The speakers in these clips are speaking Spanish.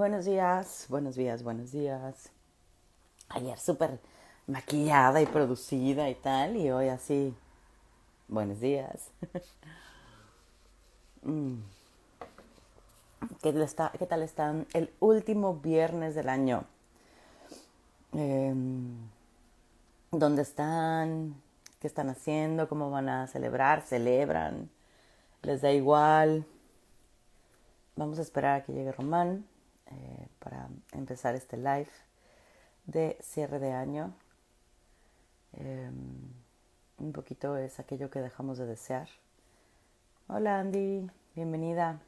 Buenos días, buenos días, buenos días. Ayer súper maquillada y producida y tal, y hoy así, buenos días. Mm. ¿Qué, tal está- qué tal están? El último viernes del año. Em, ¿Dónde están? ¿Qué están haciendo? ¿Cómo van a celebrar? ¿Celebran? ¿Les da igual? Vamos a esperar a que llegue Román eh, para empezar este live de cierre de año. Eh, un poquito es aquello que dejamos de desear. Hola Andy, bienvenida.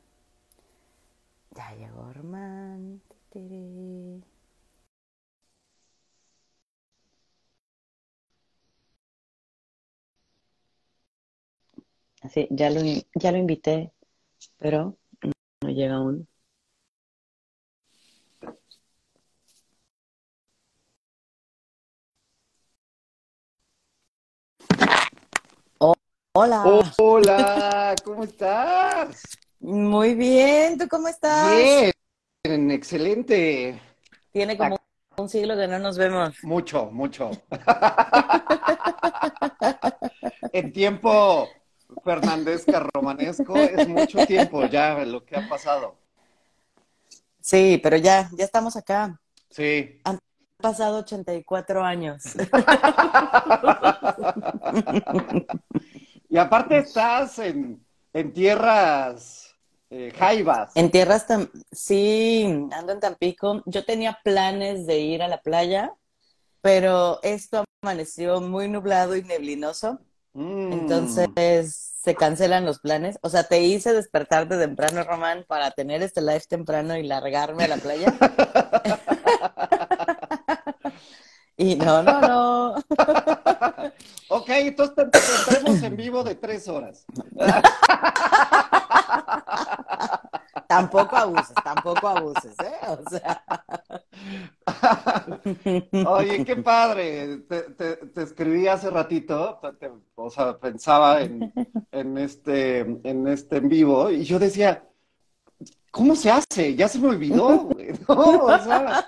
Ya llegó. Tiri. Así, ya lo, ya lo invité, pero no llega aún. Oh, hola, Hola, ¿cómo estás? muy bien, ¿tú cómo estás? Bien, excelente. Tiene como un siglo que no nos vemos. Mucho, mucho. En tiempo fernandesca romanesco es mucho tiempo ya lo que ha pasado. Sí, pero ya, ya estamos acá. Sí. Han pasado 84 años. Y aparte estás en, en tierras eh, jaivas. En tierras tan... Sí, ando en Tampico. Yo tenía planes de ir a la playa, pero esto amaneció muy nublado y neblinoso. Mm. Entonces se cancelan los planes. O sea, te hice despertarte temprano, Román, para tener este live temprano y largarme a la playa. Y no, no, no. Ok, entonces te, en vivo de tres horas. Tampoco abuses, tampoco abuses, ¿eh? O sea, Oye, qué padre. Te, te- te escribí hace ratito, o sea, pensaba en, en este, en este en vivo y yo decía, ¿cómo se hace? Ya se me olvidó, güey, ¿no? O sea,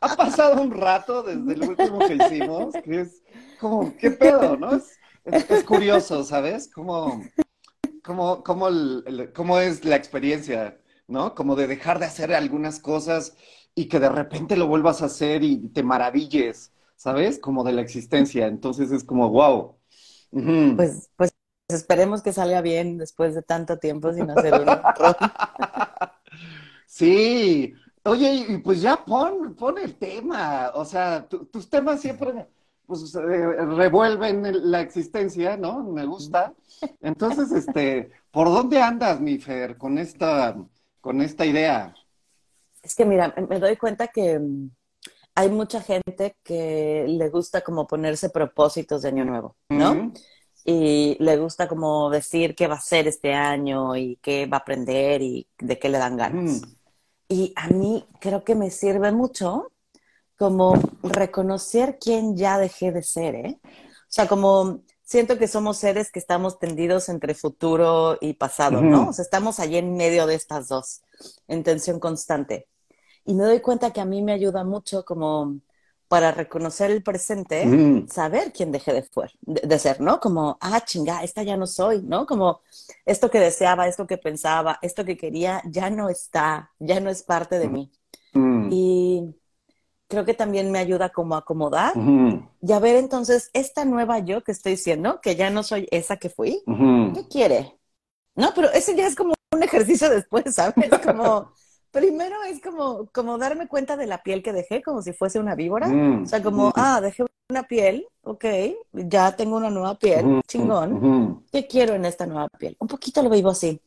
ha pasado un rato desde el último que hicimos, que es como, ¿qué pedo, no? Es, es, es curioso, ¿sabes? Cómo, cómo, cómo, el- el- cómo es la experiencia, ¿no? Como de dejar de hacer algunas cosas y que de repente lo vuelvas a hacer y te maravilles, ¿sabes? Como de la existencia. Entonces es como, wow. Pues, pues esperemos que salga bien después de tanto tiempo sin hacer un error. Sí. Oye, y pues ya pon, pon el tema. O sea, tu- tus temas siempre pues, eh, revuelven el- la existencia, ¿no? Me gusta. Entonces, este, ¿por dónde andas, mi Fer, con esta, con esta idea? Es que mira, me doy cuenta que mm, hay mucha gente que le gusta como ponerse propósitos de año nuevo, ¿no? Y le gusta como decir qué va a hacer este año y qué va a aprender y de qué le dan ganas. Ujú. Y a mí creo que me sirve mucho como reconocer quién ya dejé de ser, ¿eh? O sea, como siento que somos seres que estamos tendidos entre futuro y pasado, ¿no? O sea, estamos allí en medio de estas dos, en tensión constante. Y me doy cuenta que a mí me ayuda mucho como para reconocer el presente, Ujú. saber quién dejé de, fuer- de, de ser, ¿no? Como, ah, chinga, esta ya no soy, ¿no? Como esto que deseaba, esto que pensaba, esto que quería, ya no está, ya no es parte de mí. Ujú. Y creo que también me ayuda como a acomodar Ujú. y a ver entonces esta nueva yo que estoy siendo, que ya no soy esa que fui. ¿qué quiere? No, pero ese ya es como un ejercicio después, ¿sabes? Como, primero es como, como darme cuenta de la piel que dejé, como si fuese una víbora. Ujú. O sea, como, ah, dejé una piel, ok, ya tengo una nueva piel, chingón. ¿Qué quiero en esta nueva piel? Un poquito lo vivo así.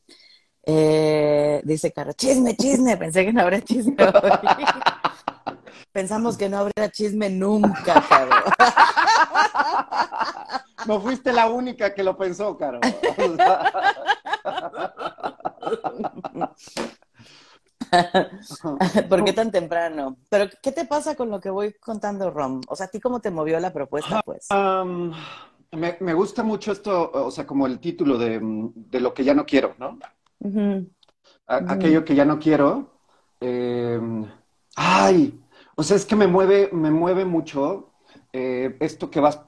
Eh, dice Caro, chisme, chisme. Pensé que no habría chisme hoy. Pensamos que no habría chisme nunca, Caro. No fuiste la única que lo pensó, Caro. ¿Por qué tan temprano? Pero, ¿qué te pasa con lo que voy contando, Rom? O sea, ¿a ti cómo te movió la propuesta, pues? Me, me gusta mucho esto, o sea, como el título de, mm, de lo que ya no quiero, ¿no? A- aquello que ya no quiero, eh, Ay, o sea, es que me mueve, me mueve mucho eh, esto que vas,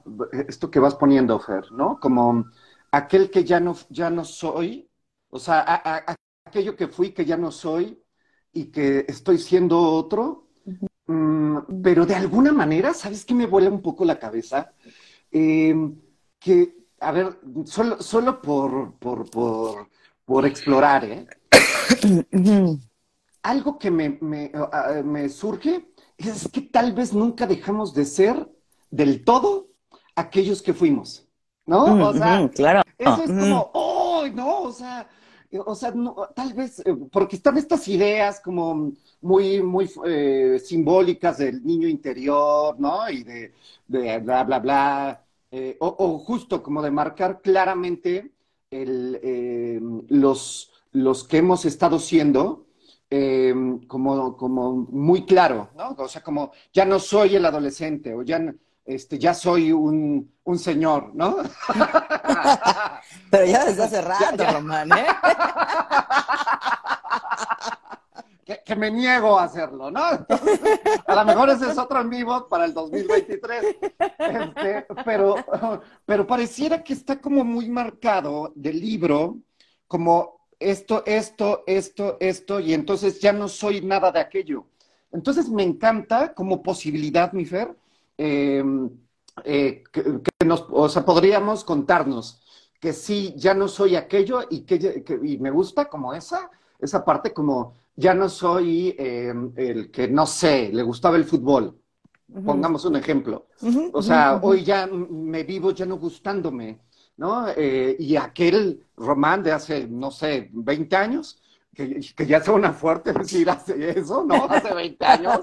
esto que vas poniendo, Fer, ¿no? Como aquel que ya no, ya no soy, o sea, a- a- aquello que fui que ya no soy y que estoy siendo otro, mm, pero de alguna manera, ¿sabes qué me vuela un poco la cabeza? Eh, que, a ver, solo, solo por, por, por, por explorar, ¿eh? Algo que me, me, me surge es que tal vez nunca dejamos de ser del todo aquellos que fuimos, ¿no? O sea, claro. eso es como, ¡oh, no! O sea, o sea, tal vez, eh, porque están estas ideas como muy, muy eh, simbólicas del niño interior, ¿no? Y de, bla, bla, bla, eh, o, justo como de marcar claramente eh, los, los que hemos estado siendo, eh, como, como muy claro, ¿no? O sea, como ya no soy el adolescente, o ya, no- este, ya soy un, un señor, ¿no? Pero ya desde hace rato, ya. Román, ¿eh? que, que me niego a hacerlo, ¿no? Entonces, a lo mejor ese es otro en vivo para el 2023. Este, pero, pero pareciera que está como muy marcado del libro, como esto, esto, esto, esto, y entonces ya no soy nada de aquello. Entonces me encanta como posibilidad, mi Fer, eh, eh, que, que nos, o sea, podríamos contarnos que sí, ya no soy aquello y que, que- y me gusta como esa, esa parte como ya no soy eh, el que no sé, le gustaba el fútbol. Pongamos un ejemplo. O sea, hoy ya me vivo ya no gustándome, ¿no? Eh, y aquel román de hace, no sé, 20 años, que, que ya suena fuerte decir hace eso, ¿no? Hace 20 años.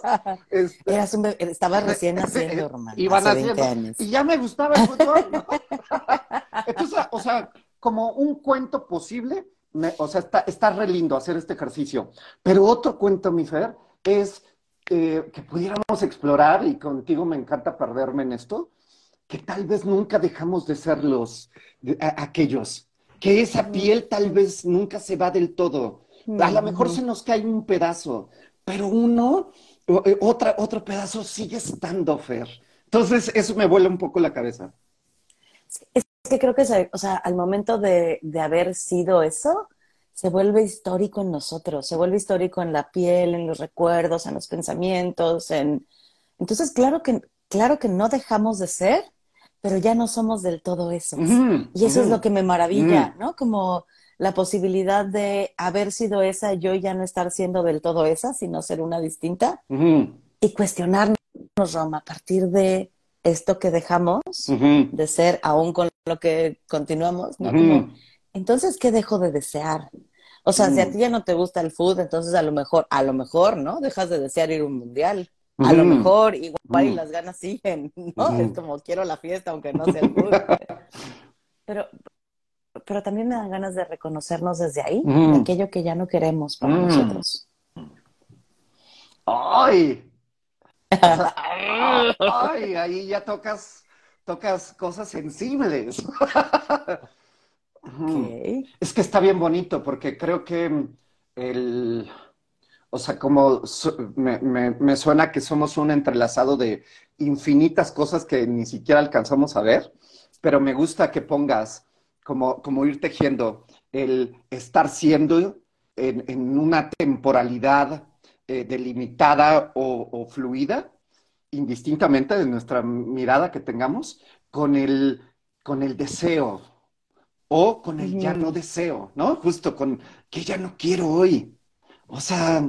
este, Eras un bebé, estabas recién naciendo, Román. Iban hace 20 haciendo. años. Y ya me gustaba el fútbol, ¿no? Entonces, o sea, como un cuento posible, me- o sea, está, está re lindo hacer este ejercicio. Pero otro cuento, mi Fer, es eh, que pudiéramos explorar, y contigo me encanta perderme en esto, que tal vez nunca dejamos de ser los, de- a- aquellos, que esa piel tal vez nunca se va del todo. A lo mejor se nos cae un pedazo, pero uno, eh, otra, otro pedazo sigue estando, Fer. Entonces, eso me vuela un poco la cabeza. Es que creo que, o sea, al momento de, de haber sido eso, se vuelve histórico en nosotros, se vuelve histórico en la piel, en los recuerdos, en los pensamientos, en... Entonces, claro que, claro que no dejamos de ser, pero ya no somos del todo eso. Ujú, Y eso es ujú. lo que me maravilla, Mm. ¿no? Como la posibilidad de haber sido esa, yo ya no estar siendo del todo esa, sino ser una distinta, y cuestionarnos, Roma, a partir de esto que dejamos de ser, aún con lo que continuamos, ¿no? Como, entonces, ¿qué dejo de desear? O sea, si a ti ya no te gusta el food, entonces a lo mejor, a lo mejor, ¿no? Dejas de desear ir a un mundial. A lo mejor igual y las ganas siguen, ¿no? Es como quiero la fiesta aunque no sea el food. Pero, pero también me dan ganas de reconocernos desde ahí, de aquello que ya no queremos para Mm. nosotros. ¡Ay! ¡Ay! Ahí ya tocas, tocas cosas sensibles. Ujú. Ok. Es que está bien bonito porque creo que el, o sea, como su- me, me- me suena que somos un entrelazado de infinitas cosas que ni siquiera alcanzamos a ver, pero me gusta que pongas como, como ir tejiendo el estar siendo en, en una temporalidad eh, delimitada o, o fluida, indistintamente de nuestra mirada que tengamos, con el, con el deseo o con el ya no deseo, ¿no? Justo con que ya no quiero hoy. O sea,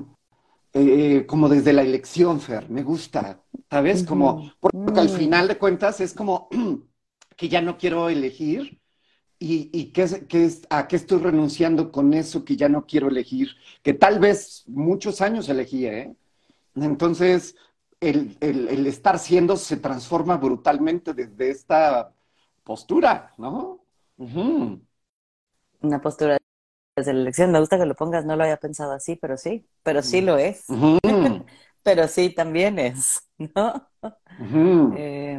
eh, como desde la elección, Fer, me gusta, ¿sabes? Como, porque al Mm. final de cuentas es como que ya no quiero elegir y, y qué es, qué es- a qué estoy renunciando con eso que ya no quiero elegir, que tal vez muchos años elegí, ¿eh? Entonces, el, el- el estar siendo se transforma brutalmente desde esta postura, ¿no? Una postura desde la elección. Me gusta que lo pongas, no lo había pensado así, pero sí, pero sí lo es. Pero sí también es, ¿no? Eh,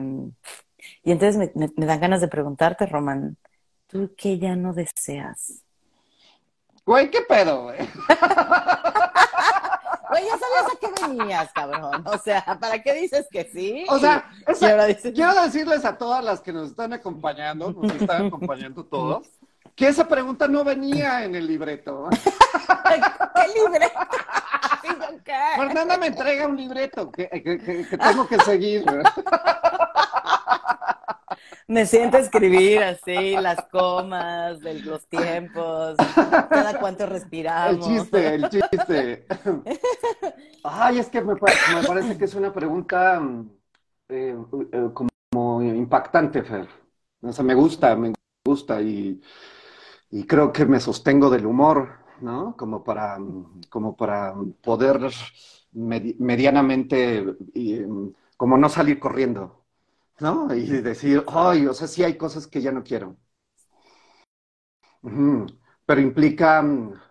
y entonces me, me- me dan ganas de preguntarte, Román, ¿tú qué ya no deseas? Güey, ¿qué pedo, güey? Güey, ya sabías a qué venías, cabrón. O sea, ¿para qué dices que sí? O sea, esa- dices- quiero decirles a todas las que nos están acompañando, nos están acompañando todos, que esa pregunta no venía en el libreto. ¿Qué libre? Digo, ¿qué? Fernanda me entrega un libreto que, que- que- que tengo que seguir. Me siento a escribir así, las comas, de los tiempos, cada cuánto El respiramos. chiste, el chiste. Ay, es que me, me parece que es una pregunta mm, eh, eh, como impactante, Fer. O sea, me gusta, me gusta y, y creo que me sostengo del humor, ¿no? Como para, mm, como para poder medi- medianamente, y, mm, como no salir corriendo, ¿no? Y decir, ay, o sea, sí hay cosas que ya no quiero. Pero implica,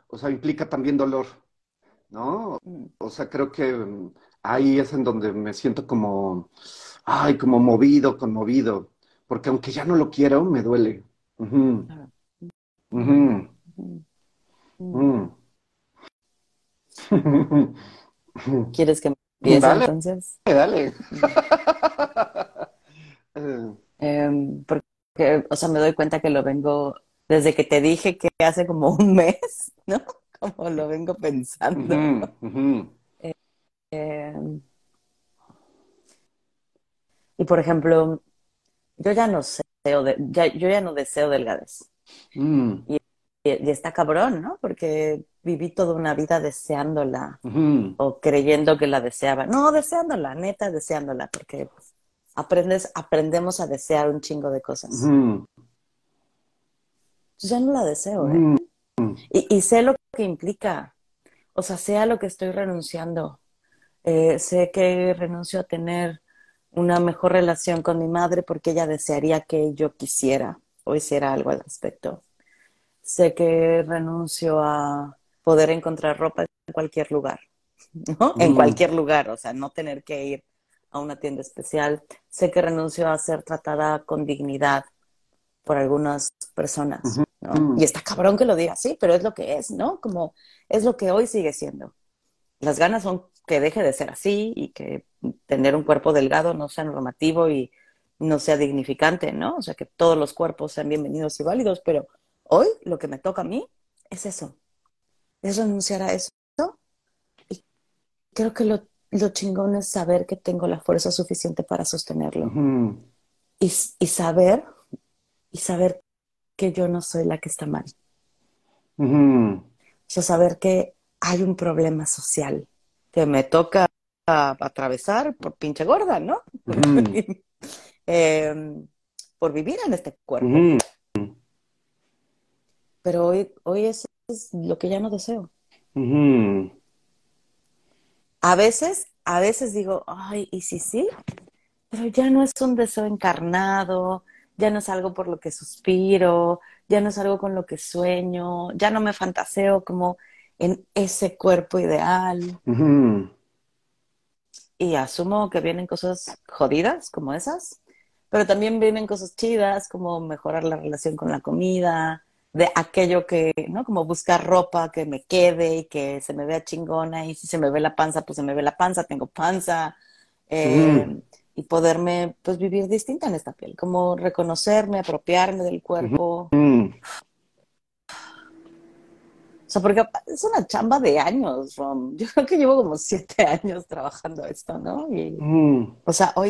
o sea, implica también dolor, ¿no? Mm. O sea, creo que mm, ahí es en donde me siento como, ay, como movido, conmovido, porque aunque ya no lo quiero, me duele. Mm. ¿Quieres que empiece Dale. entonces? Dale. Eh, Em, porque, o sea, me doy cuenta que lo vengo, desde que te dije que hace como un mes, ¿no? Como lo vengo pensando. Em, y por ejemplo, yo ya no deseo, de, ya, yo ya no deseo delgadez. Mm, Y, y está cabrón, ¿no? Porque viví toda una vida deseándola o creyendo que la deseaba. No, deseándola, neta, deseándola, porque pues, aprendes, aprendemos a desear un chingo de cosas. Yo ya no la deseo, ¿eh? Y, y sé lo que implica. O sea, sé a lo que estoy renunciando. Eh, sé que renuncio a tener una mejor relación con mi madre porque ella desearía que yo quisiera o hiciera algo al respecto. Sé que renuncio a poder encontrar ropa en cualquier lugar, ¿no? En cualquier lugar, o sea, no tener que ir a una tienda especial. Sé que renuncio a ser tratada con dignidad por algunas personas. Mm. Y está cabrón que lo diga así, pero es lo que es, ¿no? Como es lo que hoy sigue siendo. Las ganas son que deje de ser así y que tener un cuerpo delgado no sea normativo y no sea dignificante, ¿no? O sea, que todos los cuerpos sean bienvenidos y válidos, pero hoy lo que me toca a mí es eso, es renunciar a eso. Y creo que lo, lo chingón es saber que tengo la fuerza suficiente para sostenerlo y, y saber, y saber que yo no soy la que está mal. Ujú. O sea, saber que hay un problema social que me toca a- atravesar por pinche gorda, ¿no? Eh, por vivir en este cuerpo. Pero hoy, hoy eso es lo que ya no deseo. A veces, a veces digo, ay, ¿y si sí? Pero ya no es un deseo encarnado, ya no es algo por lo que suspiro, ya no es algo con lo que sueño, ya no me fantaseo como en ese cuerpo ideal. Y asumo que vienen cosas jodidas como esas, pero también vienen cosas chidas como mejorar la relación con la comida, de aquello que, ¿no? Como buscar ropa que me quede y que se me vea chingona y si se me ve la panza, pues se me ve la panza, tengo panza. Eh, Mm. Y poderme, pues, vivir distinta en esta piel, como reconocerme, apropiarme del cuerpo. Ujú. O sea, porque es una chamba de años, Rom. Yo creo que llevo como siete años trabajando esto, ¿no? Y, Ujú. O sea, hoy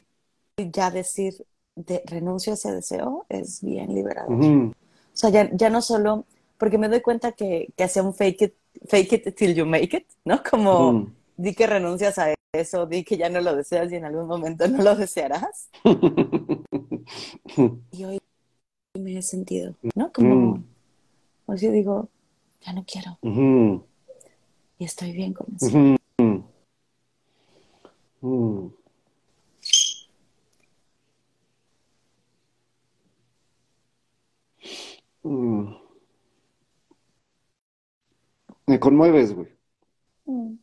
ya decir de renuncio a ese deseo es bien liberador. Ujú. O sea, ya, ya no solo, porque me doy cuenta que, que hacía un fake it, fake it till you make it, ¿no? Como Ujú. di que renuncias a eso, di que ya no lo deseas y en algún momento no lo desearás. Y hoy me he sentido, ¿no? Como, Mm. hoy yo digo, ya no quiero y estoy bien con eso. Mm. Me conmueves, güey. Mm.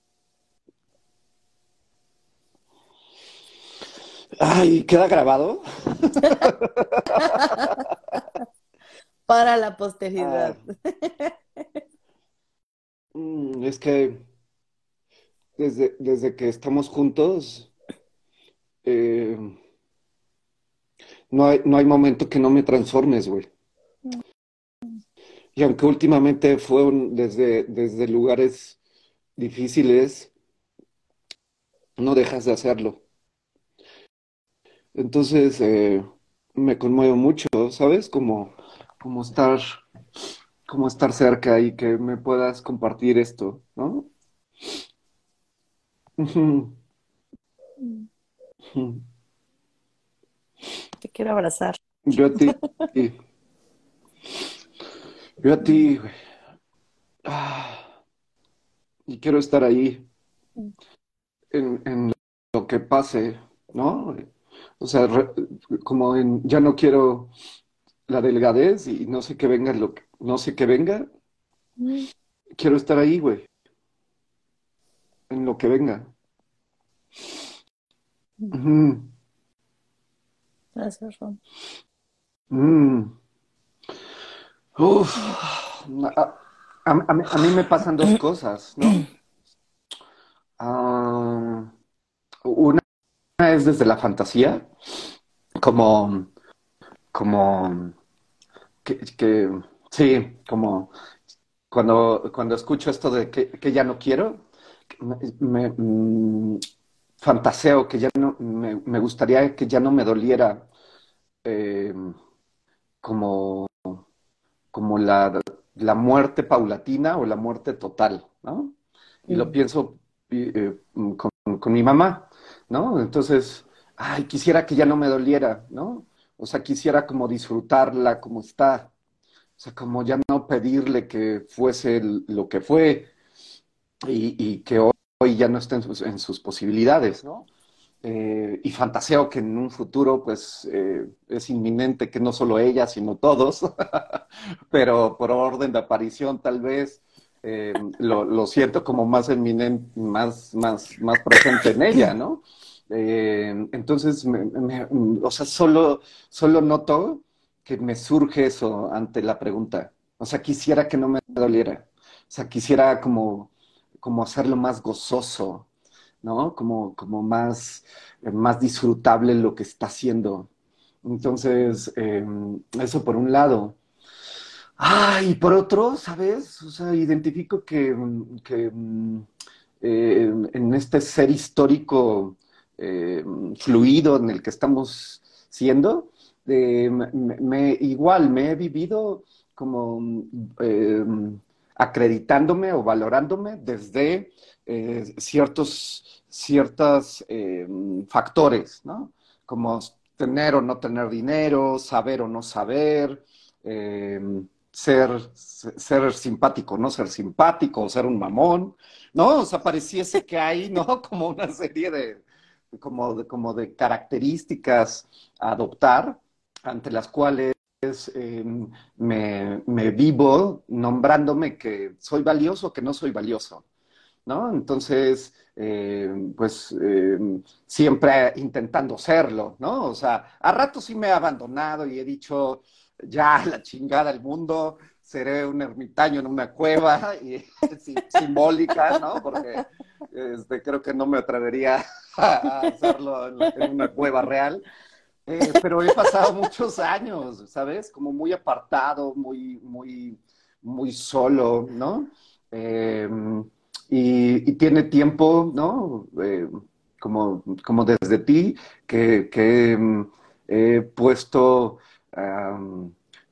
Ay, ¿queda grabado? Para la posteridad. Mm, es que desde, desde que estamos juntos, eh, no hay, no hay momento que no me transformes, güey. Y aunque últimamente fue un- desde, desde lugares difíciles, no dejas de hacerlo. Entonces, eh, me conmuevo mucho, ¿sabes? Como, como estar, como estar cerca y que me puedas compartir esto, ¿no? Te quiero abrazar. Yo a ti, yo a ti, güey. Ah, y quiero estar ahí en, en lo que pase, ¿no? O sea, re- como en, ya no quiero la delgadez y no sé qué venga lo que, no sé qué venga, quiero estar ahí, güey, en lo que venga. Ujú, Gracias, Ron. mm. Uf. A, a- a mí a mí me pasan dos cosas, ¿no? Ah, una es desde la fantasía, como, como, que, que- sí, como cuando, cuando escucho esto de que, que ya no quiero, me, me- mm, fantaseo que ya no, me, me gustaría que ya no me doliera eh, como, como la, la muerte paulatina o la muerte total, ¿no? Y lo Mm. pienso eh, con, con mi mamá, ¿no? Entonces, ay, quisiera que ya no me doliera, ¿no? O sea, quisiera como disfrutarla como está, o sea, como ya no pedirle que fuese lo que fue y, y que hoy, hoy ya no esté en sus, en sus posibilidades, ¿no? Eh, y fantaseo que en un futuro, pues, eh, es inminente que no solo ella, sino todos, pero por orden de aparición tal vez eh, lo, lo siento como más eminente, más, más, más presente en ella, ¿no? Entonces, me- o sea, solo, solo noto que me surge eso ante la pregunta. O sea, quisiera que no me doliera. O sea, quisiera como, como hacerlo más gozoso, ¿no? Como, como más, eh, más disfrutable lo que está haciendo. Entonces, eh, eso por un lado. Ah, y por otro, ¿sabes? O sea, identifico que, mm, que, mm, eh, en este ser histórico eh, fluido en el que estamos siendo, me, igual me he vivido como mm, acreditándome o valorándome desde eh, ciertos, ciertos eh, factores, ¿no? Como tener o no tener dinero, saber o no saber, eh, ser, ser simpático o no ser simpático, ser un mamón, ¿no? O sea, pareciese que hay, ¿no? Como una serie de, como de, como de características a adoptar ante las cuales me, me vivo nombrándome que soy valioso o que no soy valioso. ¿No? Entonces, eh, pues eh, siempre intentando serlo, ¿no? O sea, a rato sí me he abandonado y he dicho, ya la chingada del mundo, seré un ermitaño en una cueva simbólica, ¿no? Porque este, creo que no me atrevería a hacerlo en, una cueva real. Eh, pero he pasado muchos años, ¿sabes? Como muy apartado, muy, muy, muy solo, ¿no? Y, tiene tiempo, ¿no? Eh, como, desde ti, que, um, he puesto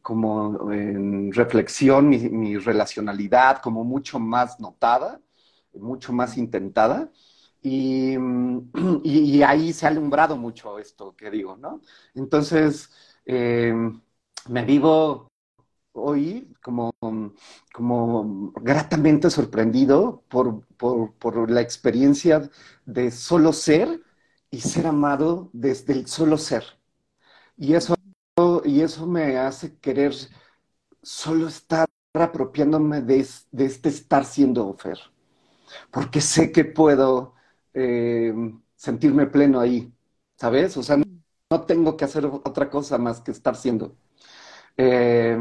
como en reflexión mi, relacionalidad como mucho más notada, mucho más intentada. Y, y, ahí se ha alumbrado mucho esto que digo, ¿no? Entonces, eh, me vivo hoy como, como gratamente sorprendido por, por, por, la experiencia de solo ser y ser amado desde el solo ser. Y eso, y eso me hace querer solo estar apropiándome de, de este estar siendo Fer. Porque sé que puedo eh, sentirme pleno ahí, ¿sabes? O sea, no, no, tengo que hacer otra cosa más que estar siendo. Eh,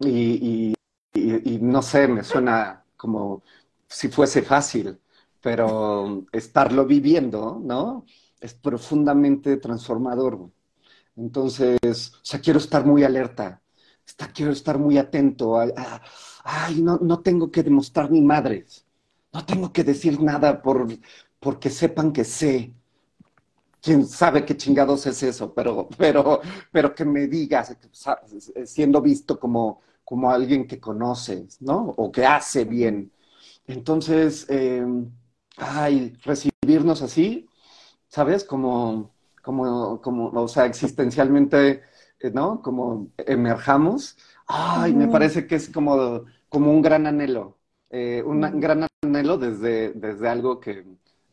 y, y, y, no sé, me suena como si fuese fácil, pero estarlo viviendo, ¿no? Es profundamente transformador. Entonces, o sea, quiero estar muy alerta, quiero estar muy atento. ay, no, no tengo que demostrar ni madres, no tengo que decir nada por, porque sepan que sé. Quién sabe qué chingados es eso, pero, pero, pero que me digas, siendo visto como, como alguien que conoces, ¿no? O que hace bien. Entonces, eh, ay, recibirnos así, ¿sabes? Como, como, como, o sea, existencialmente, eh, ¿no? Como emerjamos. Ay, me parece que es como, como un gran anhelo, eh, un gran anhelo desde, desde algo que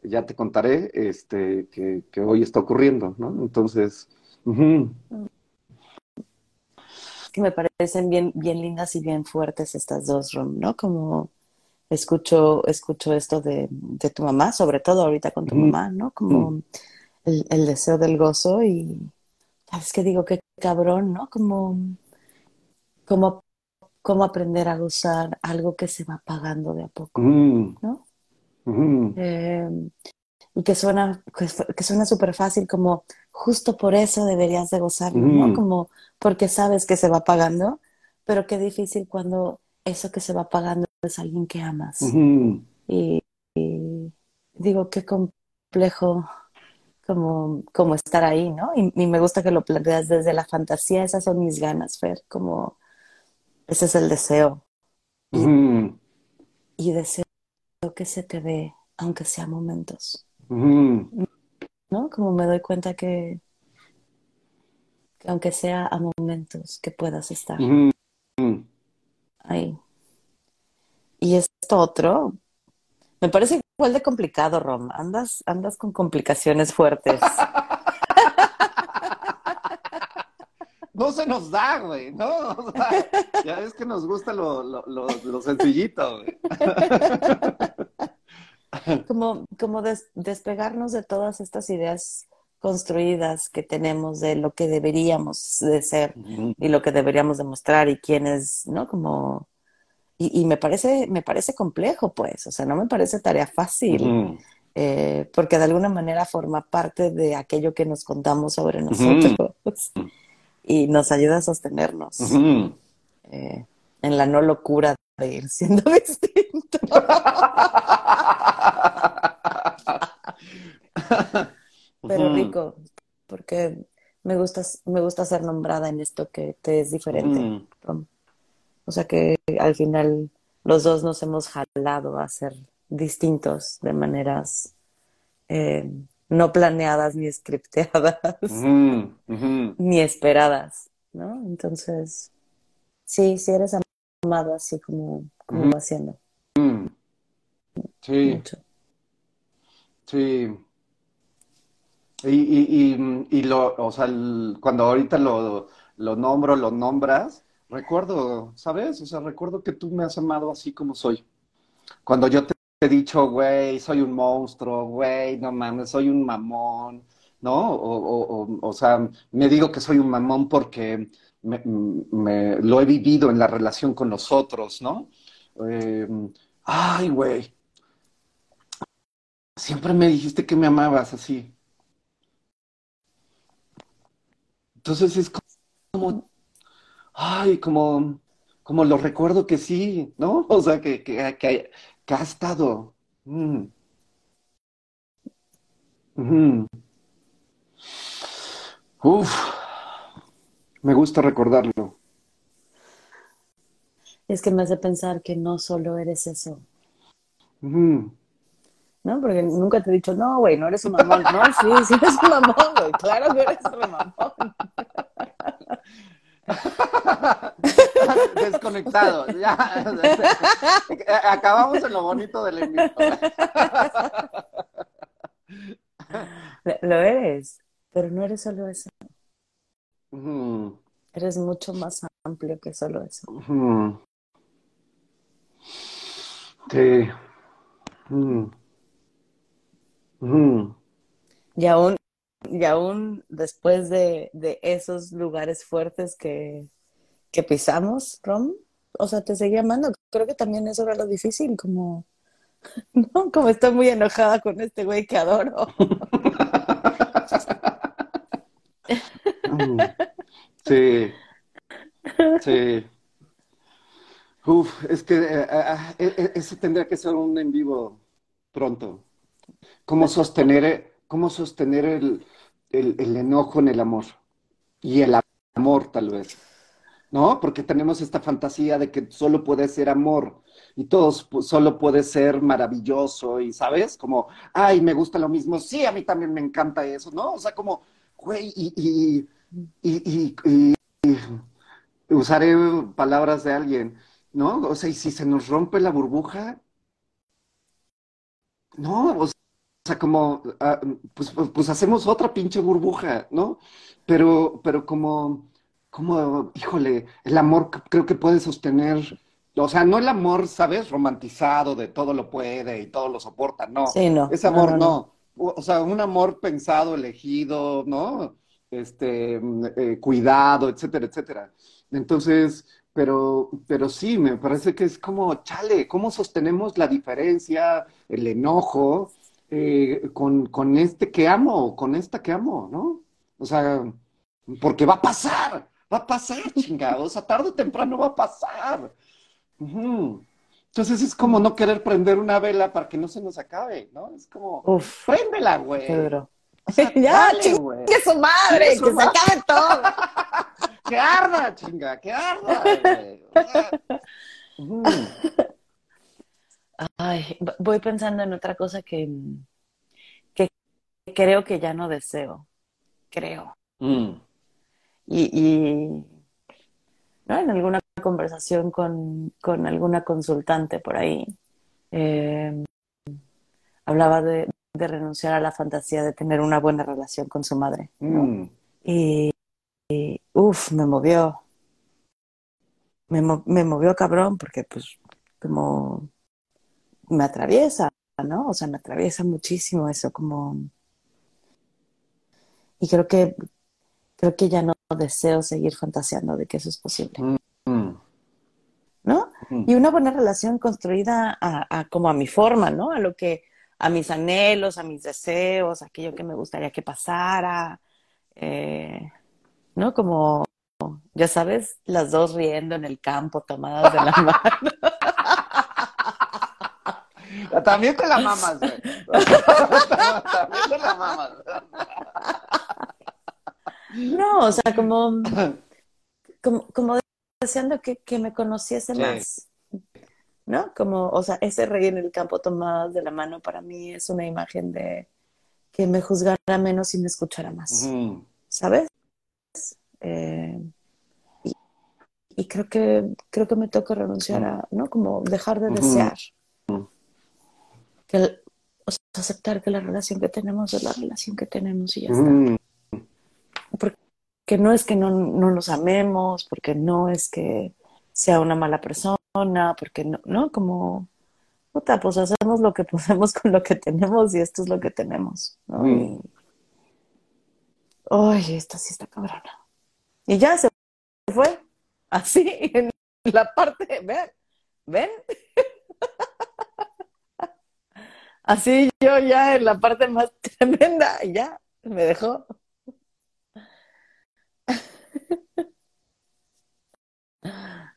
ya te contaré, este, que, que hoy está ocurriendo, ¿no? Entonces, que me parecen bien, bien lindas y bien fuertes estas dos, Rom, ¿no? Como escucho, escucho esto de, de, tu mamá, sobre todo ahorita con tu mamá, ¿no? Como el, el, deseo del gozo y, ¿sabes qué digo? Qué cabrón, ¿no? Como, como, como aprender a gozar algo que se va apagando de a poco, ¿no? Eh, y que suena, que, suena súper fácil, como justo por eso deberías de gozarlo, ¿no? Como porque sabes que se va apagando, pero qué difícil cuando eso que se va apagando es alguien que amas. y, digo, qué complejo como, como estar ahí, ¿no? Y, me gusta que lo planteas desde la fantasía, esas son mis ganas, Fer, como ese es el deseo. Y, deseo que se te ve, aunque sea momentos. ¿No? Como me doy cuenta que, que aunque sea a momentos, que puedas estar ahí. Y esto otro, me parece igual de complicado, Rom. Andas, andas con complicaciones fuertes. no se nos da, güey, ¿no? ya es que nos gusta lo, lo, lo, sencillito, güey. como como despegarnos de todas estas ideas construidas que tenemos de lo que deberíamos de ser y lo que deberíamos demostrar y quiénes, ¿no? Como y, me parece me parece complejo, pues, o sea, no me parece tarea fácil. Eh, porque de alguna manera forma parte de aquello que nos contamos sobre nosotros y nos ayuda a sostenernos eh, en la no locura de ir siendo Pero rico, porque me gusta, me gusta ser nombrada en esto que te es diferente. O sea que al final los dos nos hemos jalado a ser distintos de maneras eh, no planeadas ni scripteadas, ni esperadas, ¿no? Entonces, sí, sí eres amado así como, como va haciendo. Sí. Sí. Y, y, y, lo, o sea, cuando ahorita lo, lo nombro, lo nombras, recuerdo, ¿sabes? O sea, recuerdo que tú me has amado así como soy. Cuando yo te he dicho, güey, soy un monstruo, güey, no mames, soy un mamón, ¿no? O, o, o, sea, me digo que soy un mamón porque me, me, lo he vivido en la relación con los otros, ¿no? Eh, ay, güey. Siempre me dijiste que me amabas así. Entonces es como, ay, como, como lo recuerdo que sí, ¿no? O sea, que, que, que, que ha estado. Mm. Uf, me gusta recordarlo. Es que me hace pensar que no solo eres eso. ¿No? Porque nunca te he dicho, no, güey, no eres un mamón. No, sí, sí eres un mamón, güey. Claro que eres un mamón. Desconectado. Ya. Acabamos en lo bonito del envío. Lo eres, pero no eres solo eso. Eres mucho más amplio que solo eso. Sí. Y aún y aún después de, esos lugares fuertes que, pisamos, Rom, o sea, te seguía amando. Creo que también eso era lo difícil, como ¿no? Como estoy muy enojada con este güey que adoro. Sí, sí. Uf, es que eh, eh, eh, eso tendría que ser un en vivo pronto. ¿Cómo sostener, cómo sostener el, el, enojo en el amor? Y el amor, tal vez. ¿No? Porque tenemos esta fantasía de que solo puede ser amor y todo solo puede ser maravilloso y, ¿sabes? Como, ay, me gusta lo mismo. Sí, a mí también me encanta eso, ¿no? O sea, como, güey, y, y, y, y usaré palabras de alguien, ¿no? O sea, y si se nos rompe la burbuja, no, o sea, como, pues, pues, pues, hacemos otra pinche burbuja, ¿no? Pero, pero como, como, híjole, el amor creo que puede sostener, o sea, no el amor, ¿sabes? Romantizado de todo lo puede y todo lo soporta, no. Sí, no. Ese amor no, O sea, un amor pensado, elegido, ¿no? Este, mm, eh, cuidado, etcétera, etcétera. Entonces, pero, pero sí, me parece que es como, chale, ¿cómo sostenemos la diferencia, el enojo eh, con, con este que amo, con esta que amo, ¿no? O sea, porque va a pasar, va a pasar, chingados, o sea, tarde o temprano va a pasar. Entonces es como no querer prender una vela para que no se nos acabe, ¿no? Es como, Uf, préndela, güey. ya, güey. ¡Que su madre! ¡Que se acabe todo! ¡Que arda, chinga! ¡Que arda! Ay, voy pensando en otra cosa que, que creo que ya no deseo. Creo. Mm. Y, y ¿no? en alguna conversación con, con, alguna consultante por ahí, eh, hablaba de, de, renunciar a la fantasía de tener una buena relación con su madre. Mm. Y, y uff, me movió. Me, me, movió cabrón porque pues como me atraviesa, ¿no? O sea, me atraviesa muchísimo eso como... Y creo que creo que ya no deseo seguir fantaseando de que eso es posible. Mm. ¿No? Mm. Y una buena relación construida a, como a mi forma, ¿no? A lo que, a mis anhelos, a mis deseos, aquello que me gustaría que pasara. Eh, ¿no? Como, ya sabes, las dos riendo en el campo, tomadas de la mano. También te la mamas, güey. También te la mamas. No, o sea, como, como, como deseando que, que me conociese más. ¿No? Como, o sea, ese rey en el campo tomadas de la mano para mí es una imagen de que me juzgara menos y me escuchara más. ¿Sabes? Eh, y, creo que creo que me toca renunciar a, ¿no? Como dejar de desear. Que, aceptar que la relación que tenemos es la relación que tenemos y ya está. Porque no es que no, no nos amemos, porque no es que sea una mala persona, porque no, ¿no? Como, puta, pues hacemos lo que podemos con lo que tenemos y esto es lo que tenemos, ¿no? Ay, esta sí está cabrona. Y ya se fue. Así, en la parte, ven, ven. Así yo ya en la parte más tremenda, ya me dejó.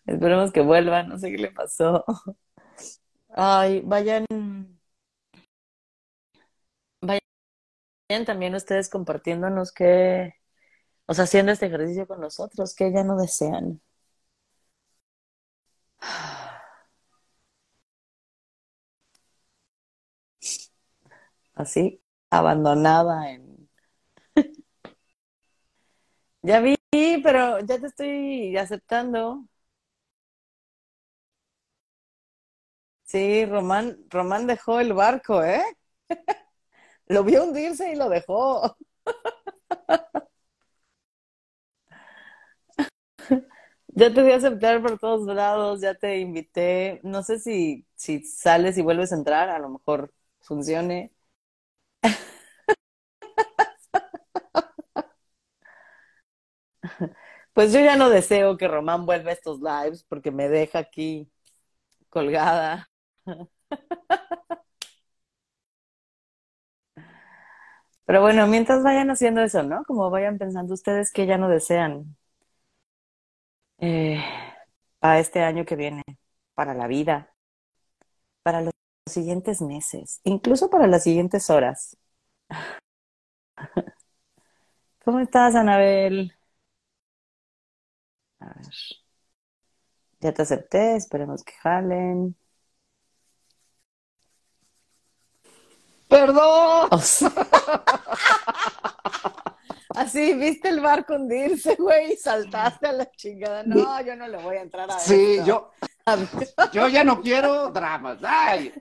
Esperemos que vuelva, no sé qué le pasó. Ay, vayan, vayan también ustedes compartiéndonos qué, o sea, haciendo este ejercicio con nosotros, que ya no desean. Así, abandonada en... ya vi, pero ya te estoy aceptando. Sí, Román, Román dejó el barco, ¿eh? lo vio hundirse y lo dejó. Ya te voy a aceptar por todos lados, ya te invité. No sé si, si sales y vuelves a entrar, a lo mejor funcione. Pues yo ya no deseo que Román vuelva a estos lives porque me deja aquí colgada. Pero bueno, mientras vayan haciendo eso, ¿no? Como vayan pensando ustedes que ya no desean eh, para este año que viene, para la vida, para los siguientes meses, incluso para las siguientes horas. ¿Cómo estás, Anabel? A ver. Ya te acepté, esperemos que jalen. ¡Perdón! O sea- Así, viste el barco hundirse, güey, y saltaste a la chingada. No, yo no le voy a entrar a Sí, esto. yo, yo ya no quiero dramas. ¡Ay!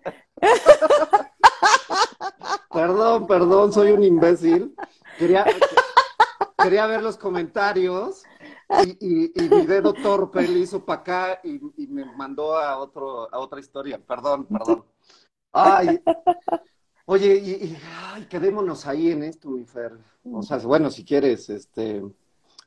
Perdón, perdón, soy un imbécil. Quería, quería ver los comentarios y, y- y mi dedo torpe le hizo para acá y, y me mandó a, otro, a otra historia. Perdón, perdón. Ay, oye, y, y- ay, quedémonos ahí en esto, mi Fer. O sea, bueno, si quieres, este...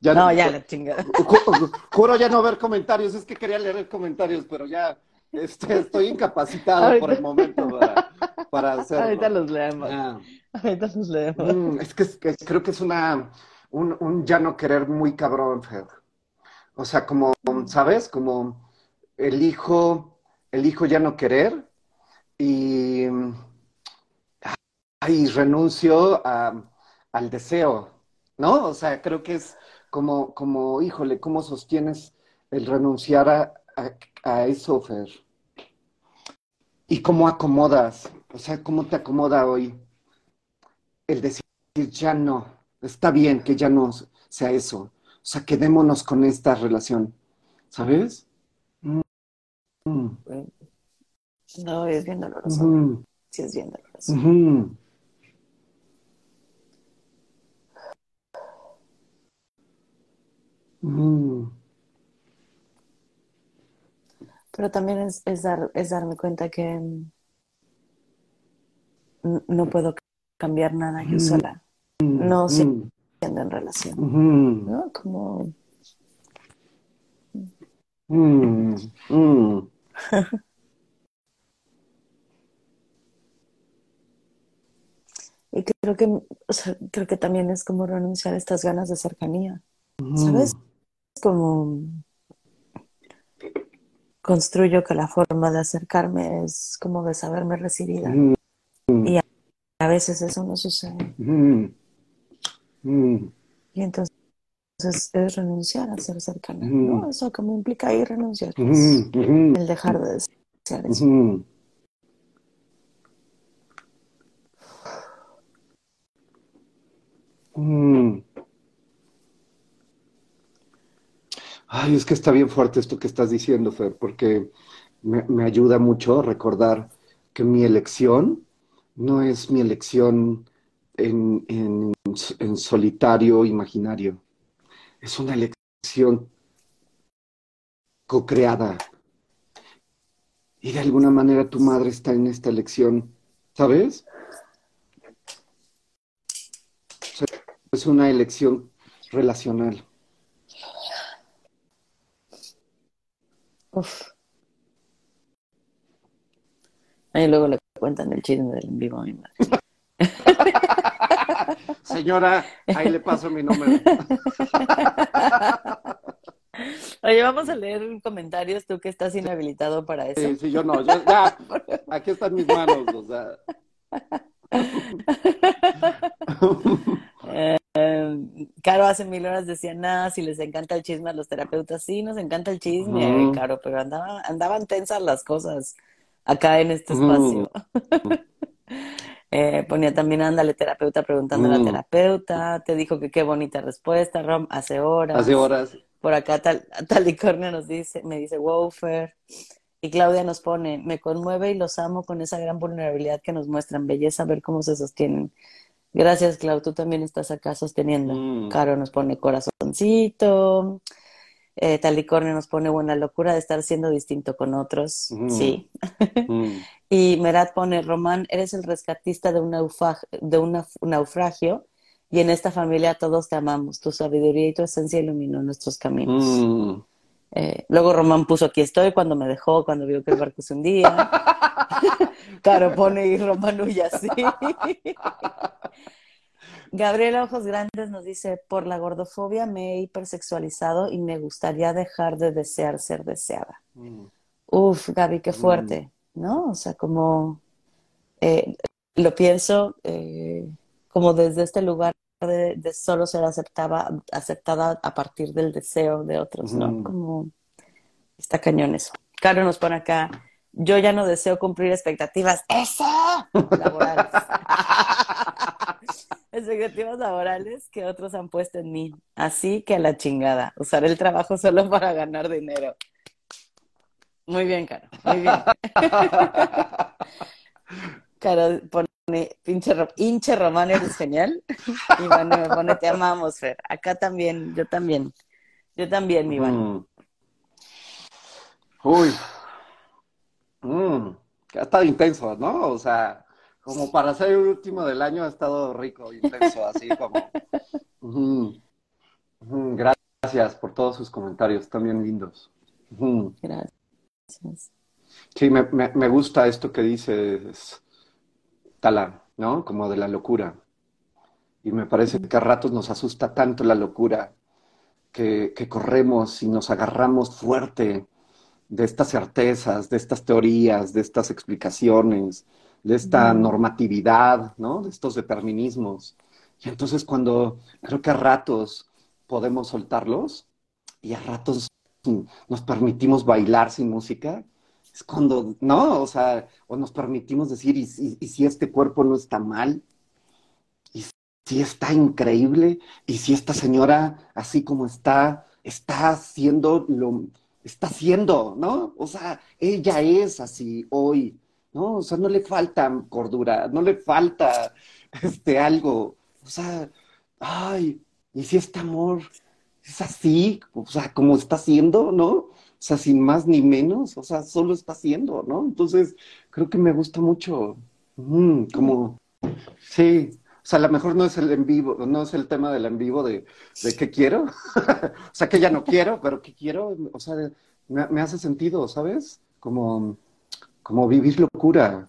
Ya No, ya la chingada. Ju- Juro ya no ver comentarios, es que quería leer comentarios, pero ya este, estoy incapacitado Ahorita- por el momento para, para hacerlo. Ahorita los leemos. Ah, Ahorita los leemos. mm, es que, es que creo que es una un, un ya no querer muy cabrón, Fer. O sea, como, ¿sabes? Como elijo, elijo ya no querer y, ay, renuncio a- al deseo, ¿no? O sea, creo que es como, como, híjole, ¿cómo sostienes el renunciar a, a- a eso, Fer? ¿Y cómo acomodas? O sea, ¿cómo te acomoda hoy el decir ya no? Está bien que ya no sea eso. O sea, quedémonos con esta relación, ¿sabes? Mm, mm, No, es bien doloroso. ujú, Sí, es bien doloroso. ujú. Ujú. Pero también es, es, dar, es darme cuenta que mm, no puedo cambiar nada yo sola, no Mm, siendo en relación. ¿no? Como, Mm, mm. y creo que, o sea, creo que también es como renunciar a estas ganas de cercanía, ¿sabes? Como construyo que la forma de acercarme es como de saberme recibida. Mm, Y a, a veces eso no sucede. mm, mm. Y entonces es renunciar a ser cercana. ¿no? Eso como implica ahí renunciar, el dejar de desear eso. Mm. Ay, es que está bien fuerte esto que estás diciendo, Fer, porque me, me ayuda mucho recordar que mi elección no es mi elección en, en- en solitario imaginario, es una elección co-creada. Y de alguna manera tu madre está en esta elección, ¿sabes? Es una elección relacional. Uf. Ahí luego le cuentan el chisme del en vivo a mi madre. Señora, ahí le paso mi número. Oye, vamos a leer comentarios, tú que estás inhabilitado para eso. Sí, sí, yo no, yo, ya, aquí están mis manos, o sea. Eh, Caro hace mil horas decía, nada, si les encanta el chisme a los terapeutas, sí, nos encanta el chisme. Caro, pero andaba, andaban tensas las cosas acá en este espacio. Eh, ponía también, ándale, terapeuta, preguntando a la terapeuta, te dijo que qué bonita respuesta, Rom, hace horas. Hace horas. Por acá tal, Talicornio nos dice, me dice Wofer. Y Claudia nos pone, me conmueve y los amo con esa gran vulnerabilidad que nos muestran. Belleza ver cómo se sostienen. Gracias, Clau, tú también estás acá sosteniendo. Mm. Caro nos pone corazoncito. Eh, Talicornio nos pone buena locura de estar siendo distinto con otros. Mm. Sí. Mm. Y Merat pone, Román, eres el rescatista de un, naufragio y en esta familia todos te amamos. Tu sabiduría y tu esencia iluminó nuestros caminos. Eh, luego Román puso aquí estoy cuando me dejó, cuando vio que el barco se hundía. Caro pone y Romanuya, sí. Gabriela Ojos Grandes nos dice, por la gordofobia me he hipersexualizado y me gustaría dejar de desear ser deseada. Mm. Uf, Gaby, qué fuerte, ¿no? O sea, como eh, lo pienso eh, como desde este lugar de, solo ser aceptada, aceptada a partir del deseo de otros, ¿no? Como está cañón eso. Caro nos pone acá, yo ya no deseo cumplir expectativas. ¡Eso! Laborales. expectativas laborales que otros han puesto en mí. Así que a la chingada. Usar el trabajo solo para ganar dinero. Muy bien, Caro. Muy bien. Caro pone pinche hinche Román, eres genial. Y bueno, me pone te amamos, Fer. Acá también, yo también. Yo también, Iván. Mm. Uy. Mm. Ha estado intenso, ¿no? O sea, como para ser el último del año ha estado rico, intenso, así como. Gracias por todos sus comentarios, también lindos. Gracias. Sí, me, me, gusta esto que dices, Tala, ¿no? Como de la locura. Y me parece que a ratos nos asusta tanto la locura que, que corremos y nos agarramos fuerte de estas certezas, de estas teorías, de estas explicaciones, de esta normatividad, ¿no? De estos determinismos. Y entonces cuando creo que a ratos podemos soltarlos y a ratos nos permitimos bailar sin música, es cuando, ¿no? O sea, o nos permitimos decir, ¿y, si este cuerpo no está mal? ¿Y si está increíble? ¿Y si esta señora, así como está, está haciendo lo, está haciendo, ¿no? O sea, ella es así hoy, ¿no? O sea, no le falta cordura, no le falta este algo. O sea, ay, y si este amor es así, o sea, como está haciendo, ¿no? O sea, sin más ni menos, o sea, solo está haciendo, ¿no? Entonces, creo que me gusta mucho, mm, como, sí, o sea, a lo mejor no es el en vivo, no es el tema del en vivo de, de qué quiero, o sea, que ya no quiero, pero qué quiero, o sea, me, me hace sentido, ¿sabes? Como como vivir locura.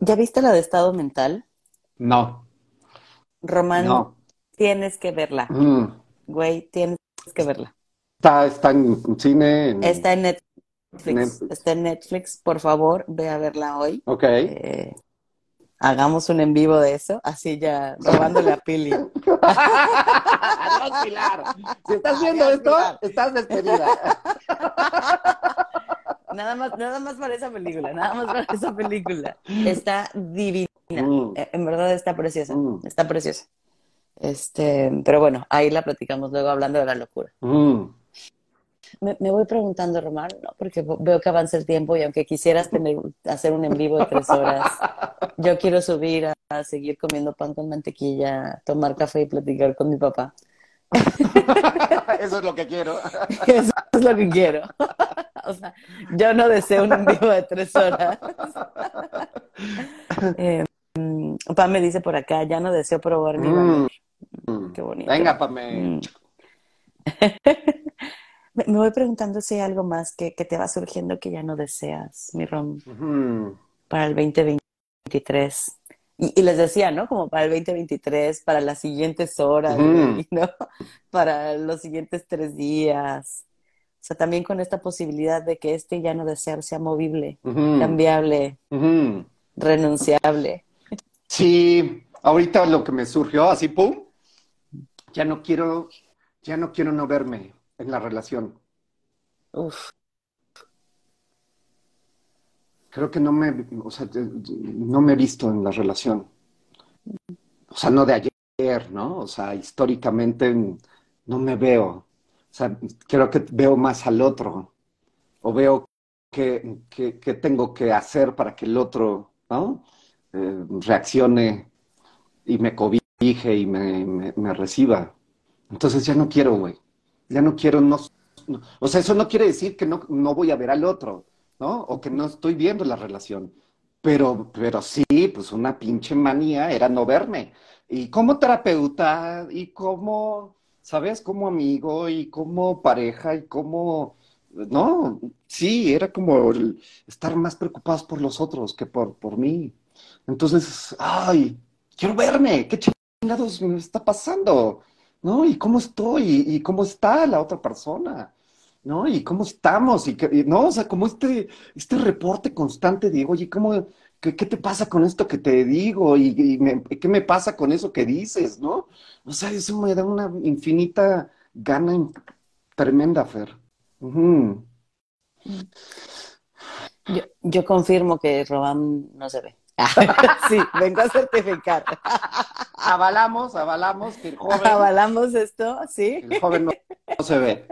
¿Ya viste la de estado mental? No. Román, tienes que verla. Güey, tienes que verla. Está, está en cine. Está en Netflix. Está en Netflix. Por favor, ve a verla hoy. Ok. Eh, hagamos un en vivo de eso, así ya robándole a Pili. Adiós, Pilar. Si estás viendo esto, estás despedida. Nada más, nada más para esa película, nada más para esa película. Está divina. Mm. Eh, en verdad está preciosa, mm. está preciosa. Este, pero bueno, ahí la platicamos luego hablando de la locura. Mm. Me, voy preguntando, Román, ¿no? porque veo que avanza el tiempo y aunque quisieras tener, hacer un en vivo de tres horas, yo quiero subir a, seguir comiendo pan con mantequilla, tomar café y platicar con mi papá. Eso es lo que quiero. Eso es lo que quiero. O sea, yo no deseo un en vivo de tres horas. Eh, Pam me dice por acá, ya no deseo probar mi mm. Qué bonito. Venga, Pame. Mm. Me voy preguntando si hay algo más que, te va surgiendo que ya no deseas, mi Rom, para el 2023. Y, les decía, ¿no? Como para el 2023, para las siguientes horas, ¿no? Para los siguientes tres días. O sea, también con esta posibilidad de que este ya no desear sea movible, cambiable, renunciable. Sí, ahorita lo que me surgió así, pum, ya no quiero, ya no quiero no verme en la relación. Uf. Creo que no me, o sea, no me he visto en la relación. O sea, no de ayer, ¿no? O sea, históricamente no me veo. O sea, creo que veo más al otro. O veo que, tengo que hacer para que el otro, ¿no? Eh, reaccione y me cobije y me, me reciba. Entonces ya no quiero, güey ya no quiero, no, o sea, eso no quiere decir que no, no voy a ver al otro, ¿no? O que no estoy viendo la relación. Pero, pero sí, pues una pinche manía era no verme. Y como terapeuta, y como, ¿sabes? Como amigo, y como pareja, y como no, sí, era como estar más preocupados por los otros que por, por mí. Entonces, ay, quiero verme, qué chingados me está pasando, ¿no? ¿Y cómo estoy? ¿Y cómo está la otra persona? ¿No? ¿Y cómo estamos? Y, que, no, o sea, como este, este reporte constante de, oye, ¿cómo, qué, qué te pasa con esto que te digo? ¿Y, qué me pasa con eso que dices? ¿No? O sea, eso me da una infinita gana tremenda, Fer. yo, confirmo que Robán no se ve. sí, vengo a certificar. Avalamos, avalamos que el joven. Avalamos esto, sí. El joven no, se ve.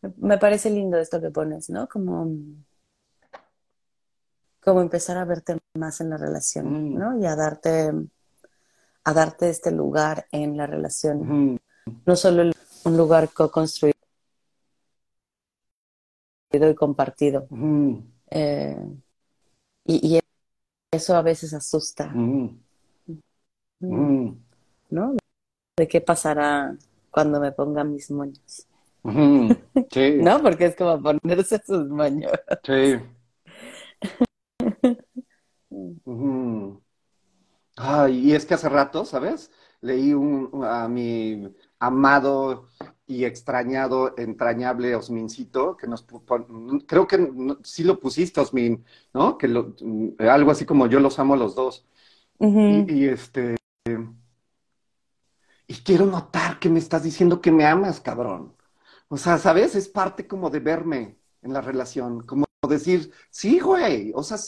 Me parece lindo esto que pones, ¿no? Como, como empezar a verte más en la relación, mm. ¿no? Y a darte, a darte este lugar en la relación. No solo un lugar co-construido y compartido. Eh, y, eso a veces asusta. ¿No? ¿De qué pasará cuando me pongan mis moños? ¿No? Porque es como ponerse sus moños. Sí. Ay, y es que hace rato, ¿sabes? Leí un, a mi amado y extrañado, entrañable Osmincito, que nos creo que sí lo pusiste, Osmin, ¿no? Que lo, algo así como yo los amo los dos. y, este y quiero notar que me estás diciendo que me amas, cabrón. O sea, ¿sabes? Es parte como de verme en la relación, como decir, sí, güey, o sea,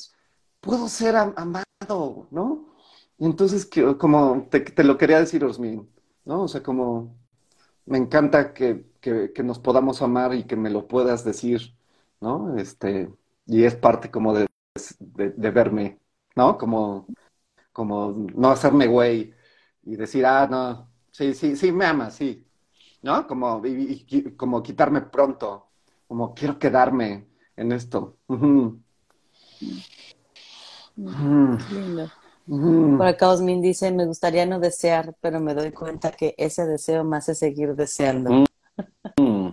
puedo ser amado, ¿no? Y entonces, como te, te lo quería decir, Osmin, ¿no? O sea, como me encanta que, nos podamos amar y que me lo puedas decir, ¿no? Este, y es parte como de, verme, ¿no? Como, como no hacerme güey y decir, ah, no, sí, sí, sí, me amas, sí, ¿no? Como, como quitarme pronto, como quiero quedarme en esto. Lindo. Por acá Osmin dice, me gustaría no desear, pero me doy cuenta que ese deseo me hace seguir deseando. Mm.